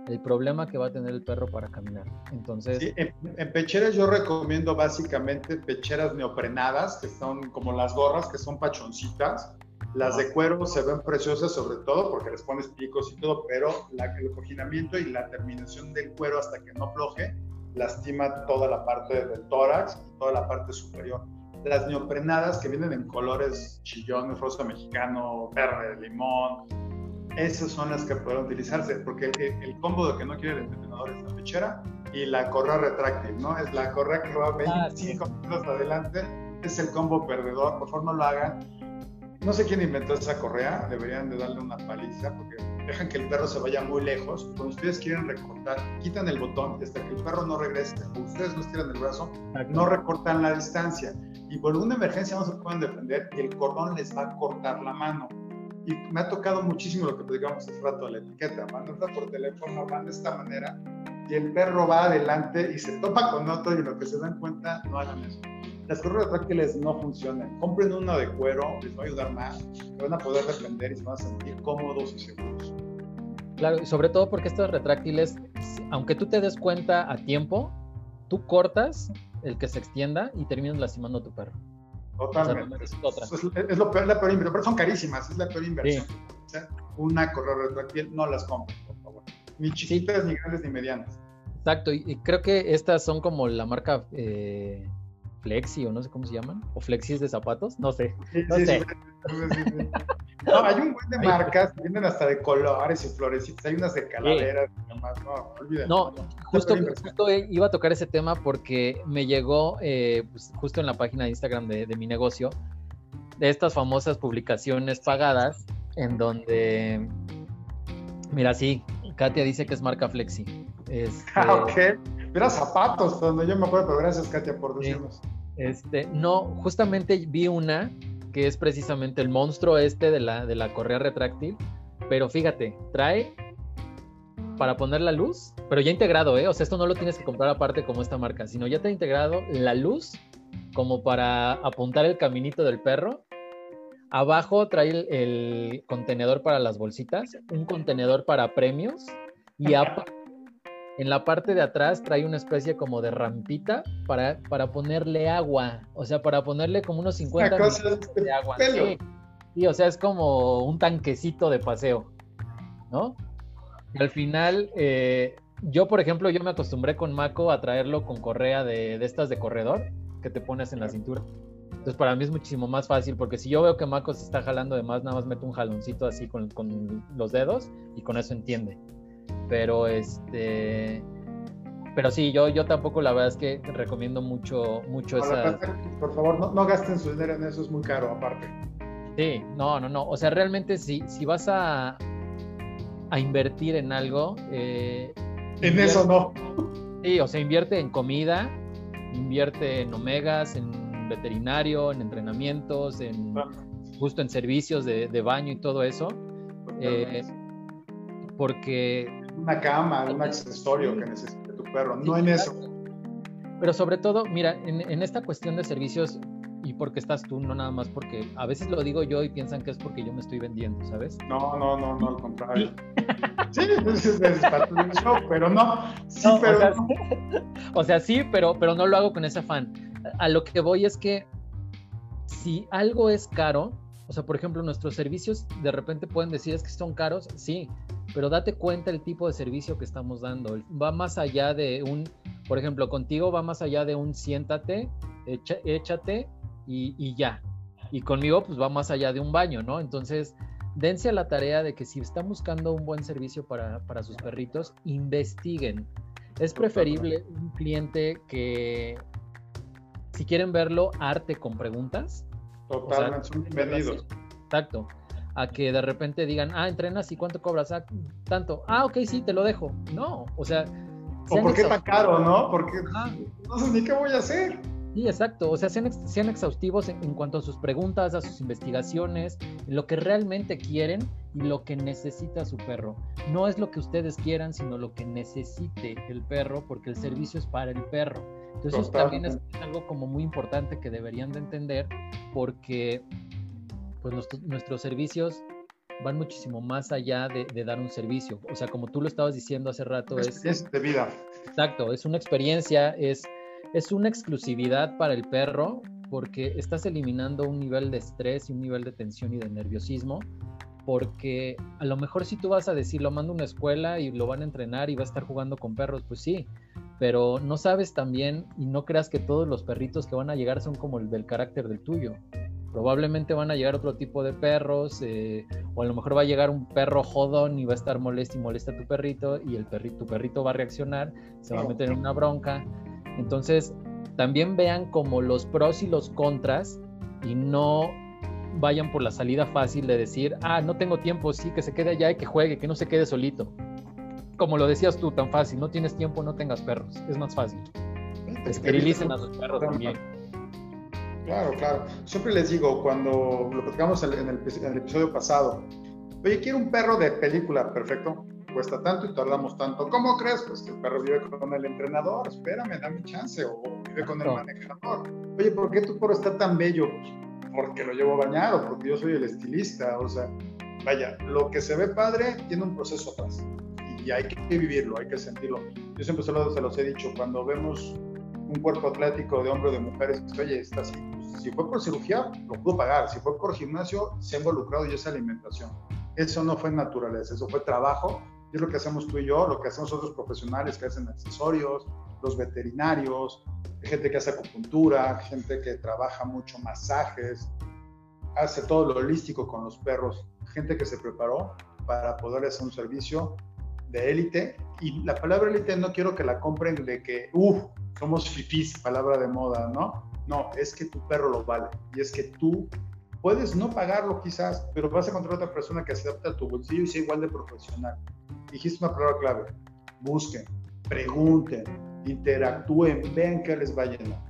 el problema que va a tener el perro para caminar. Entonces... en, pecheras yo recomiendo básicamente pecheras neoprenadas, que son como las gorras, que son pachoncitas, las de cuero se ven preciosas sobre todo porque les pones picos y todo, pero la, el cojinamiento y la terminación del cuero hasta que no floje lastima toda la parte del tórax y toda la parte superior. Las neoprenadas que vienen en colores chillones, rosa mexicano, verde, limón, esas son las que pueden utilizarse porque el, combo de que no quiere el entrenador es la pechera y la correa retráctil, ¿no? Es la correa que va 25 ah, minutos adelante, es el combo perdedor, por favor no lo hagan no sé quién inventó esa correa, deberían de darle una paliza porque dejan que el perro se vaya muy lejos. Cuando ustedes quieren recortar, quitan el botón hasta que el perro no regrese. Cuando ustedes no estiran el brazo, no recortan la distancia. Y por una emergencia no se pueden defender y el cordón les va a cortar la mano. Y me ha tocado muchísimo lo que digamos hace rato, la etiqueta. Manda por teléfono, van de esta manera y el perro va adelante y se topa con otro y lo que se dan cuenta, no hagan eso. Las correas retráctiles no funcionan. Compren una de cuero, les va a ayudar más, se van a poder defender y se van a sentir cómodos y seguros. Claro, y sobre todo porque estos retráctiles, aunque tú te des cuenta a tiempo, tú cortas el que se extienda y terminas lastimando a tu perro. Totalmente. es, lo peor, la peor inversión, pero son carísimas, es la peor inversión. una correa retráctil, no las compren, por favor. Ni chiquitas, ni grandes, ni medianas. Exacto, y, creo que estas son como la marca eh, Flexi o no sé cómo se llaman, o Flexis de zapatos, no sé. no sé. No, hay un buen de (laughs) marcas, vienen hasta de colores y florecitas, hay unas de calaveras y demás, no, olvídate. No, justo, justo, iba a tocar ese tema porque me llegó eh, pues, justo en la página de Instagram de, de mi negocio, de estas famosas publicaciones pagadas en donde, mira, sí, Katia dice que es marca Flexi. Este, (laughs) ah, ok. Era zapatos, donde yo me acuerdo, pero gracias, Katia, por decirnos. Este, no, justamente vi una que es precisamente el monstruo este de la, de la correa retráctil, pero fíjate, trae para poner la luz, pero ya integrado, ¿eh? O sea, esto no lo tienes que comprar aparte como esta marca, sino ya te ha integrado la luz como para apuntar el caminito del perro. Abajo trae el, el contenedor para las bolsitas, un contenedor para premios y aparte en la parte de atrás trae una especie como de rampita para, para ponerle agua, o sea, para ponerle como unos 50 litros de agua. Sí. o sea, es como un tanquecito de paseo, ¿no? Y al final, eh, yo, por ejemplo, yo me acostumbré con Mako a traerlo con correa de, de estas de corredor que te pones en la cintura. Entonces, para mí es muchísimo más fácil porque si yo veo que Mako se está jalando de más, nada más meto un jaloncito así con, con los dedos y con eso entiende. Pero este pero sí, yo, yo tampoco la verdad es que recomiendo mucho, mucho esa. Por favor, no, gasten su dinero en eso, es muy caro aparte. Sí, no, no, no. O sea, realmente si, si vas a, a invertir en algo. Eh, en eso no. Sí, o sea, invierte en comida, invierte en omegas, en veterinario, en entrenamientos, en justo en servicios de, de baño y todo eso. Eh, porque una cama, un accesorio que necesite tu perro, no en eso. Pero sobre todo, mira, en, esta cuestión de servicios, y porque estás tú, no nada más porque a veces lo digo yo y piensan que es porque yo me estoy vendiendo, ¿sabes? No, no, no, no, al contrario. sí, (laughs) es, es, show, pero no. Sí, pero o, sea, (laughs) o sea, sí, pero, pero no lo hago con ese afán. A lo que voy es que si algo es caro, o sea, por ejemplo, nuestros servicios de repente pueden decir es que son caros, sí, pero date cuenta el tipo de servicio que estamos dando. Va más allá de un, por ejemplo, contigo va más allá de un siéntate, échate y, ya. Y conmigo pues va más allá de un baño, ¿no? Entonces, dense a la tarea de que si están buscando un buen servicio para, para sus perritos, investiguen. Es preferible un cliente que, si quieren verlo, arte con preguntas, Totalmente, bienvenidos. Exacto. A que de repente digan, ah, entrenas y cuánto cobras, ah, tanto. Ah, ok, sí, te lo dejo. No, o sea. O por qué tan caro, ¿no? Porque no sé ni qué voy a hacer. Sí, exacto. O sea, sean, sean exhaustivos en, cuanto a sus preguntas, a sus investigaciones, lo que realmente quieren y lo que necesita su perro. No es lo que ustedes quieran, sino lo que necesite el perro, porque el servicio es para el perro. Entonces eso también es algo como muy importante que deberían de entender porque pues nuestros servicios van muchísimo más allá de, dar un servicio. O sea, como tú lo estabas diciendo hace rato, es, es de vida. Exacto, es una experiencia, es, es una exclusividad para el perro porque estás eliminando un nivel de estrés y un nivel de tensión y de nerviosismo. Porque a lo mejor si tú vas a decir, lo mando a una escuela y lo van a entrenar y va a estar jugando con perros, pues sí, pero no sabes también y no creas que todos los perritos que van a llegar son como el del carácter del tuyo. Probablemente van a llegar otro tipo de perros, eh, o a lo mejor va a llegar un perro jodón y va a estar molesto y molesta a tu perrito, y el perrito, tu perrito va a reaccionar, se va a meter en una bronca. Entonces, también vean como los pros y los contras y no, vayan por la salida fácil de decir, ah, no tengo tiempo, sí, que se quede allá y que juegue, que no se quede solito. Como lo decías tú, tan fácil, no tienes tiempo, no tengas perros, es más fácil. Esterilicen a sus perros también. Claro, claro. Siempre les digo, cuando lo platicamos en el, en el episodio pasado, oye, quiero un perro de película, perfecto, cuesta tanto y tardamos tanto. ¿Cómo crees? Pues que el perro vive con el entrenador, espérame, dame chance, o vive con el manejador. Oye, ¿por qué tu perro está tan bello? Porque lo llevo bañado, porque yo soy el estilista, o sea, vaya, lo que se ve padre tiene un proceso atrás y hay que vivirlo, hay que sentirlo. Yo siempre se los, se los he dicho, cuando vemos un cuerpo atlético de hombre o de mujeres, oye, está así. Si fue por cirugía, lo pudo pagar. Si fue por gimnasio, se ha involucrado y esa alimentación. Eso no fue naturaleza, eso fue trabajo. Y es lo que hacemos tú y yo, lo que hacemos otros profesionales que hacen accesorios, los veterinarios, gente que hace acupuntura, gente que trabaja mucho masajes, hace todo lo holístico con los perros, gente que se preparó para poder hacer un servicio de élite. Y la palabra élite no quiero que la compren de que, uff, somos fifís, palabra de moda, ¿no? No, es que tu perro lo vale. Y es que tú puedes no pagarlo quizás, pero vas a encontrar otra persona que se adapte a tu bolsillo y sea igual de profesional. Dijiste una palabra clave. Busquen, pregunten, interactúen, vean qué les va a llenar.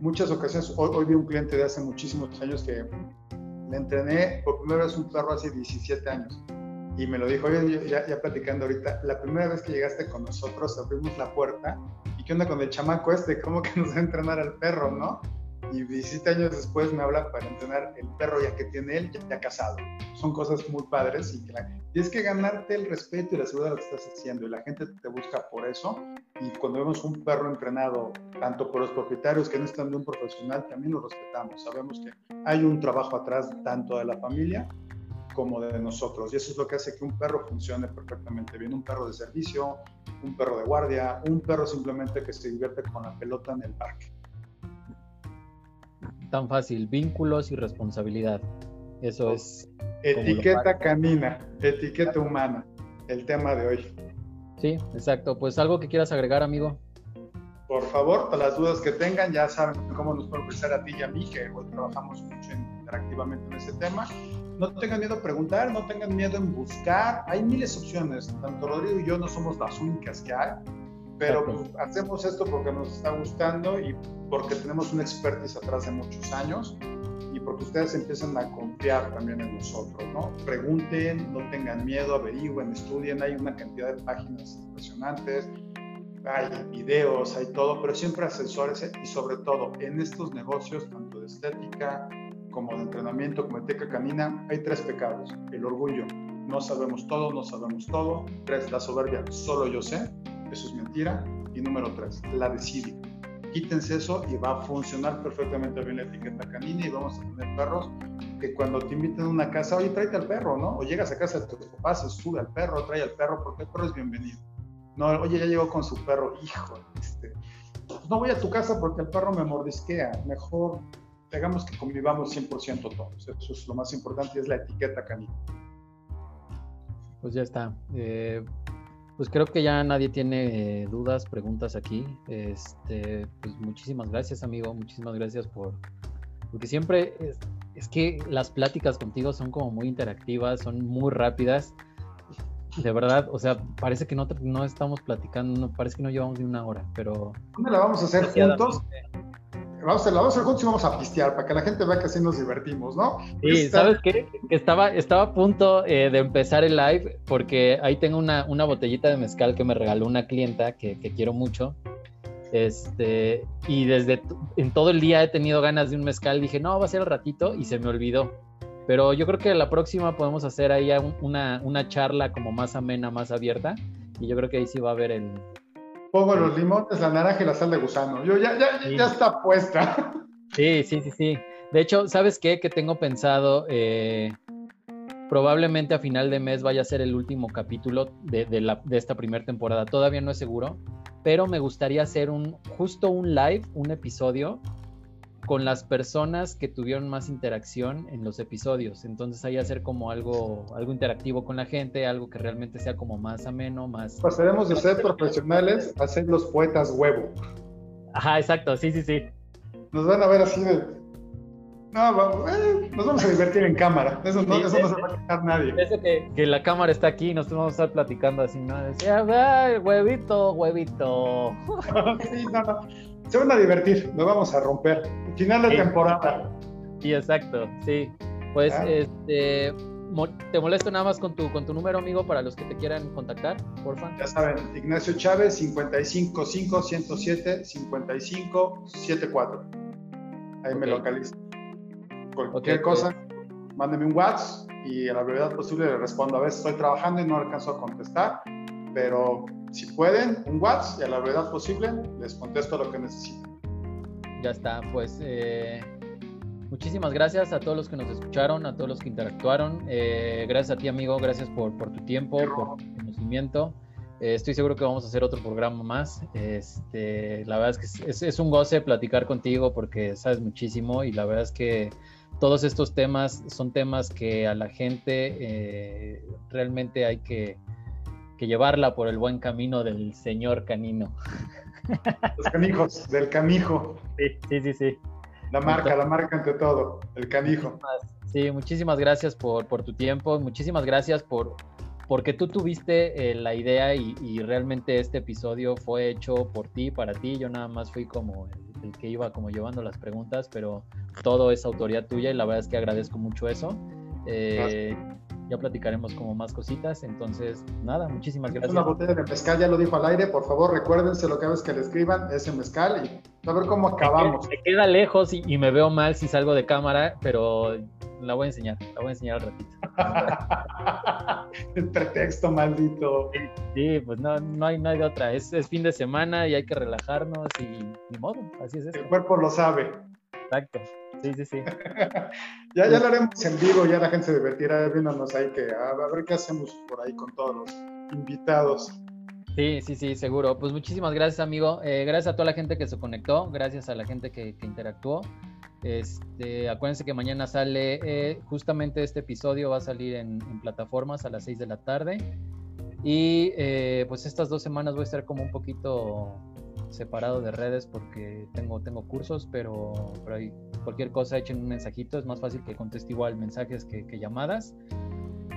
Muchas ocasiones, hoy, hoy vi un cliente de hace muchísimos años que le entrené por primera vez un perro hace 17 años y me lo dijo, oye, ya, ya platicando ahorita, la primera vez que llegaste con nosotros abrimos la puerta qué onda con el chamaco este, ¿cómo que nos va a entrenar al perro, no? Y 17 años después me habla para entrenar el perro ya que tiene él, ya, casado. Son cosas muy padres y, que la, tienes que ganarte el respeto y la seguridad de lo que estás haciendo y la gente te busca por eso. Y cuando vemos un perro entrenado, tanto por los propietarios que no están de un profesional, también lo respetamos. Sabemos que hay un trabajo atrás tanto de la familia como de nosotros. Y eso es lo que hace que un perro funcione perfectamente bien. Un perro de servicio, un perro de guardia, un perro simplemente que se divierte con la pelota en el parque. Tan fácil, vínculos y responsabilidad. Eso es... Etiqueta canina, etiqueta humana, el tema de hoy. Sí, exacto. Pues algo que quieras agregar, amigo. Por favor, para las dudas que tengan, ya saben cómo nos pueden ofrecer a ti y a mí, que hoy trabajamos mucho interactivamente en ese tema no tengan miedo a preguntar, no tengan miedo en buscar. Hay miles de opciones. Tanto Rodrigo y yo no somos las únicas que hay, pero pues, hacemos esto porque nos está gustando y porque tenemos una expertise atrás de muchos años y porque ustedes empiezan a confiar también en nosotros, ¿no? Pregunten, no tengan miedo, averigüen, estudien. Hay una cantidad de páginas impresionantes, hay videos, hay todo, pero siempre asesores y sobre todo en estos negocios, tanto de estética, como de entrenamiento, como de teca canina, hay tres pecados. El orgullo, no sabemos todo, no sabemos todo. Tres, la soberbia, solo yo sé, eso es mentira. Y número tres, la desidia. Quítense eso y va a funcionar perfectamente bien la etiqueta canina y vamos a tener perros que cuando te inviten a una casa, oye, tráete al perro, ¿no? O llegas a casa de tus papás, sube al perro, trae al perro, porque el perro es bienvenido. No, oye, ya llegó con su perro, hijo, este, pues no voy a tu casa porque el perro me mordisquea, mejor hagamos que convivamos 100% todos. Eso es lo más importante es la etiqueta canina. Pues ya está. Eh, pues creo que ya nadie tiene eh, dudas, preguntas aquí. Este, pues muchísimas gracias, amigo. Muchísimas gracias por. Porque siempre es, es que las pláticas contigo son como muy interactivas, son muy rápidas. De verdad, o sea, parece que no, no estamos platicando, no, parece que no llevamos ni una hora, pero... ¿Cómo la vamos a hacer juntos? Vamos a, la vamos a hacer juntos y vamos a pistear para que la gente vea que así nos divertimos, ¿no? Sí, ¿sabes qué? Que estaba, estaba a punto eh, de empezar el live porque ahí tengo una, una, botellita de mezcal que me regaló una clienta que, que quiero mucho. Este, y desde en todo el día he tenido ganas de un mezcal. Dije, no, va a ser el ratito y se me olvidó. Pero yo creo que la próxima podemos hacer ahí una, una charla como más amena, más abierta. Y yo creo que ahí sí va a haber el, pongo los limones, la naranja y la sal de gusano. Yo ya, ya, ya está puesta. Sí, sí, sí, sí. De hecho, ¿sabes qué? Que tengo pensado, eh, probablemente a final de mes vaya a ser el último capítulo de, de, la, de esta primera temporada. Todavía no es seguro, pero me gustaría hacer un, justo un live, un episodio con las personas que tuvieron más interacción en los episodios. Entonces ahí hacer como algo, algo interactivo con la gente, algo que realmente sea como más ameno, más... Pasaremos de ser profesionales a ser los poetas huevo. Ajá, exacto, sí, sí, sí. Nos van a ver así de... No, vamos, eh, nos vamos a divertir en cámara. Eso no, eso no se va a quejar nadie. Eso que, que, la cámara está aquí y nos vamos a estar platicando así, ¿no? Decía, huevito, huevito. (laughs) sí, no, no. Se van a divertir, nos vamos a romper. Final de temporada. Sí, exacto, sí. Pues, ah. este te molesto nada más con tu, con tu número, amigo, para los que te quieran contactar, porfa. Ya saben, Ignacio Chávez, 555 107 5574. Ahí me localizan. Cualquier cosa, mándeme un WhatsApp y a la brevedad posible le respondo. A veces estoy trabajando y no alcanzo a contestar, pero si pueden, un WhatsApp y a la brevedad posible les contesto lo que necesiten. Ya está, pues eh, Muchísimas gracias a todos los que nos escucharon, a todos los que interactuaron. Eh, gracias a ti, amigo. Gracias por, por tu tiempo, por tu conocimiento. Eh, estoy seguro que vamos a hacer otro programa más. Este, la verdad es que es, es, un goce platicar contigo porque sabes muchísimo y la verdad es que todos estos temas son temas que a la gente eh, realmente hay que, que, llevarla por el buen camino del señor canino. (laughs) Los canijos, del canijo. Sí, sí, sí, sí. La marca, la marca ante todo, el canijo. Sí, muchísimas gracias por, por tu tiempo, muchísimas gracias por porque tú tuviste eh, la idea y, realmente este episodio fue hecho por ti, para ti. Yo nada más fui como el, que iba como llevando las preguntas, pero todo es autoría tuya y la verdad es que agradezco mucho eso. Eh, ya platicaremos como más cositas. Entonces, nada, muchísimas gracias. Una botella de mezcal, ya lo dijo al aire. Por favor, recuérdense lo que vez que le escriban, ese mezcal y a ver cómo acabamos. Me queda, lejos y, me veo mal si salgo de cámara, pero la voy a enseñar, la voy a enseñar al ratito. (laughs) El pretexto maldito. Sí, pues no, no, hay, no hay de otra. Es, es fin de semana y hay que relajarnos y ni modo, así es. El cuerpo lo sabe. Exacto. Sí, sí, sí. (laughs) ya, ya lo haremos en vivo, ya la gente se divertirá viéndonos ahí, que a, ver qué hacemos por ahí con todos los invitados. Sí, sí, sí, seguro. Pues muchísimas gracias, amigo. Eh, gracias a toda la gente que se conectó, gracias a la gente que, interactuó. Este, acuérdense que mañana sale, eh, justamente este episodio va a salir en, plataformas a las 6 de la tarde. Y eh, pues estas dos semanas voy a estar como un poquito separado de redes porque tengo, tengo cursos, pero, pero cualquier cosa echen un mensajito, es más fácil que conteste igual mensajes que, llamadas.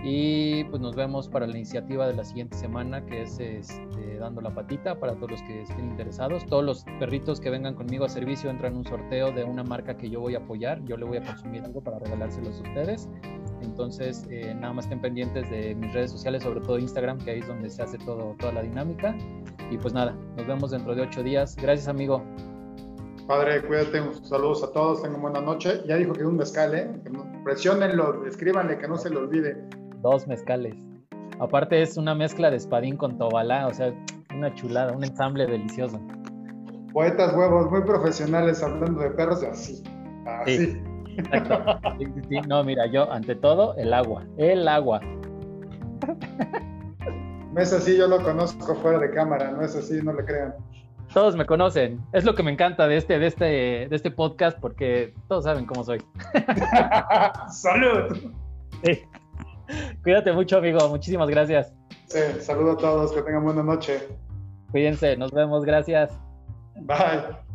Y pues nos vemos para la iniciativa de la siguiente semana, que es este, Dando la Patita, para todos los que estén interesados. Todos los perritos que vengan conmigo a servicio entran en un sorteo de una marca que yo voy a apoyar. Yo le voy a consumir algo para regalárselos a ustedes. Entonces, eh, nada más estén pendientes de mis redes sociales, sobre todo Instagram, que ahí es donde se hace todo, toda la dinámica. Y pues nada, nos vemos dentro de ocho días. Gracias, amigo. Padre, cuídate, saludos a todos, tengan buena noche. Ya dijo que un mezcal, ¿eh? Presionenlo, escríbanle, que no se le olvide. Dos mezcales. Aparte es una mezcla de espadín con tobalá, o sea, una chulada, un ensamble delicioso. Poetas huevos, muy profesionales hablando de perros, así. Así. Sí, exacto. No, mira, yo ante todo el agua, el agua. No es así, yo lo conozco fuera de cámara, no es así, no le crean. Todos me conocen. Es lo que me encanta de este, de este, de este podcast porque todos saben cómo soy. (laughs) ¡Salud! Cuídate mucho, amigo. Muchísimas gracias. Sí, saludo a todos. Que tengan buena noche. Cuídense. Nos vemos. Gracias. Bye.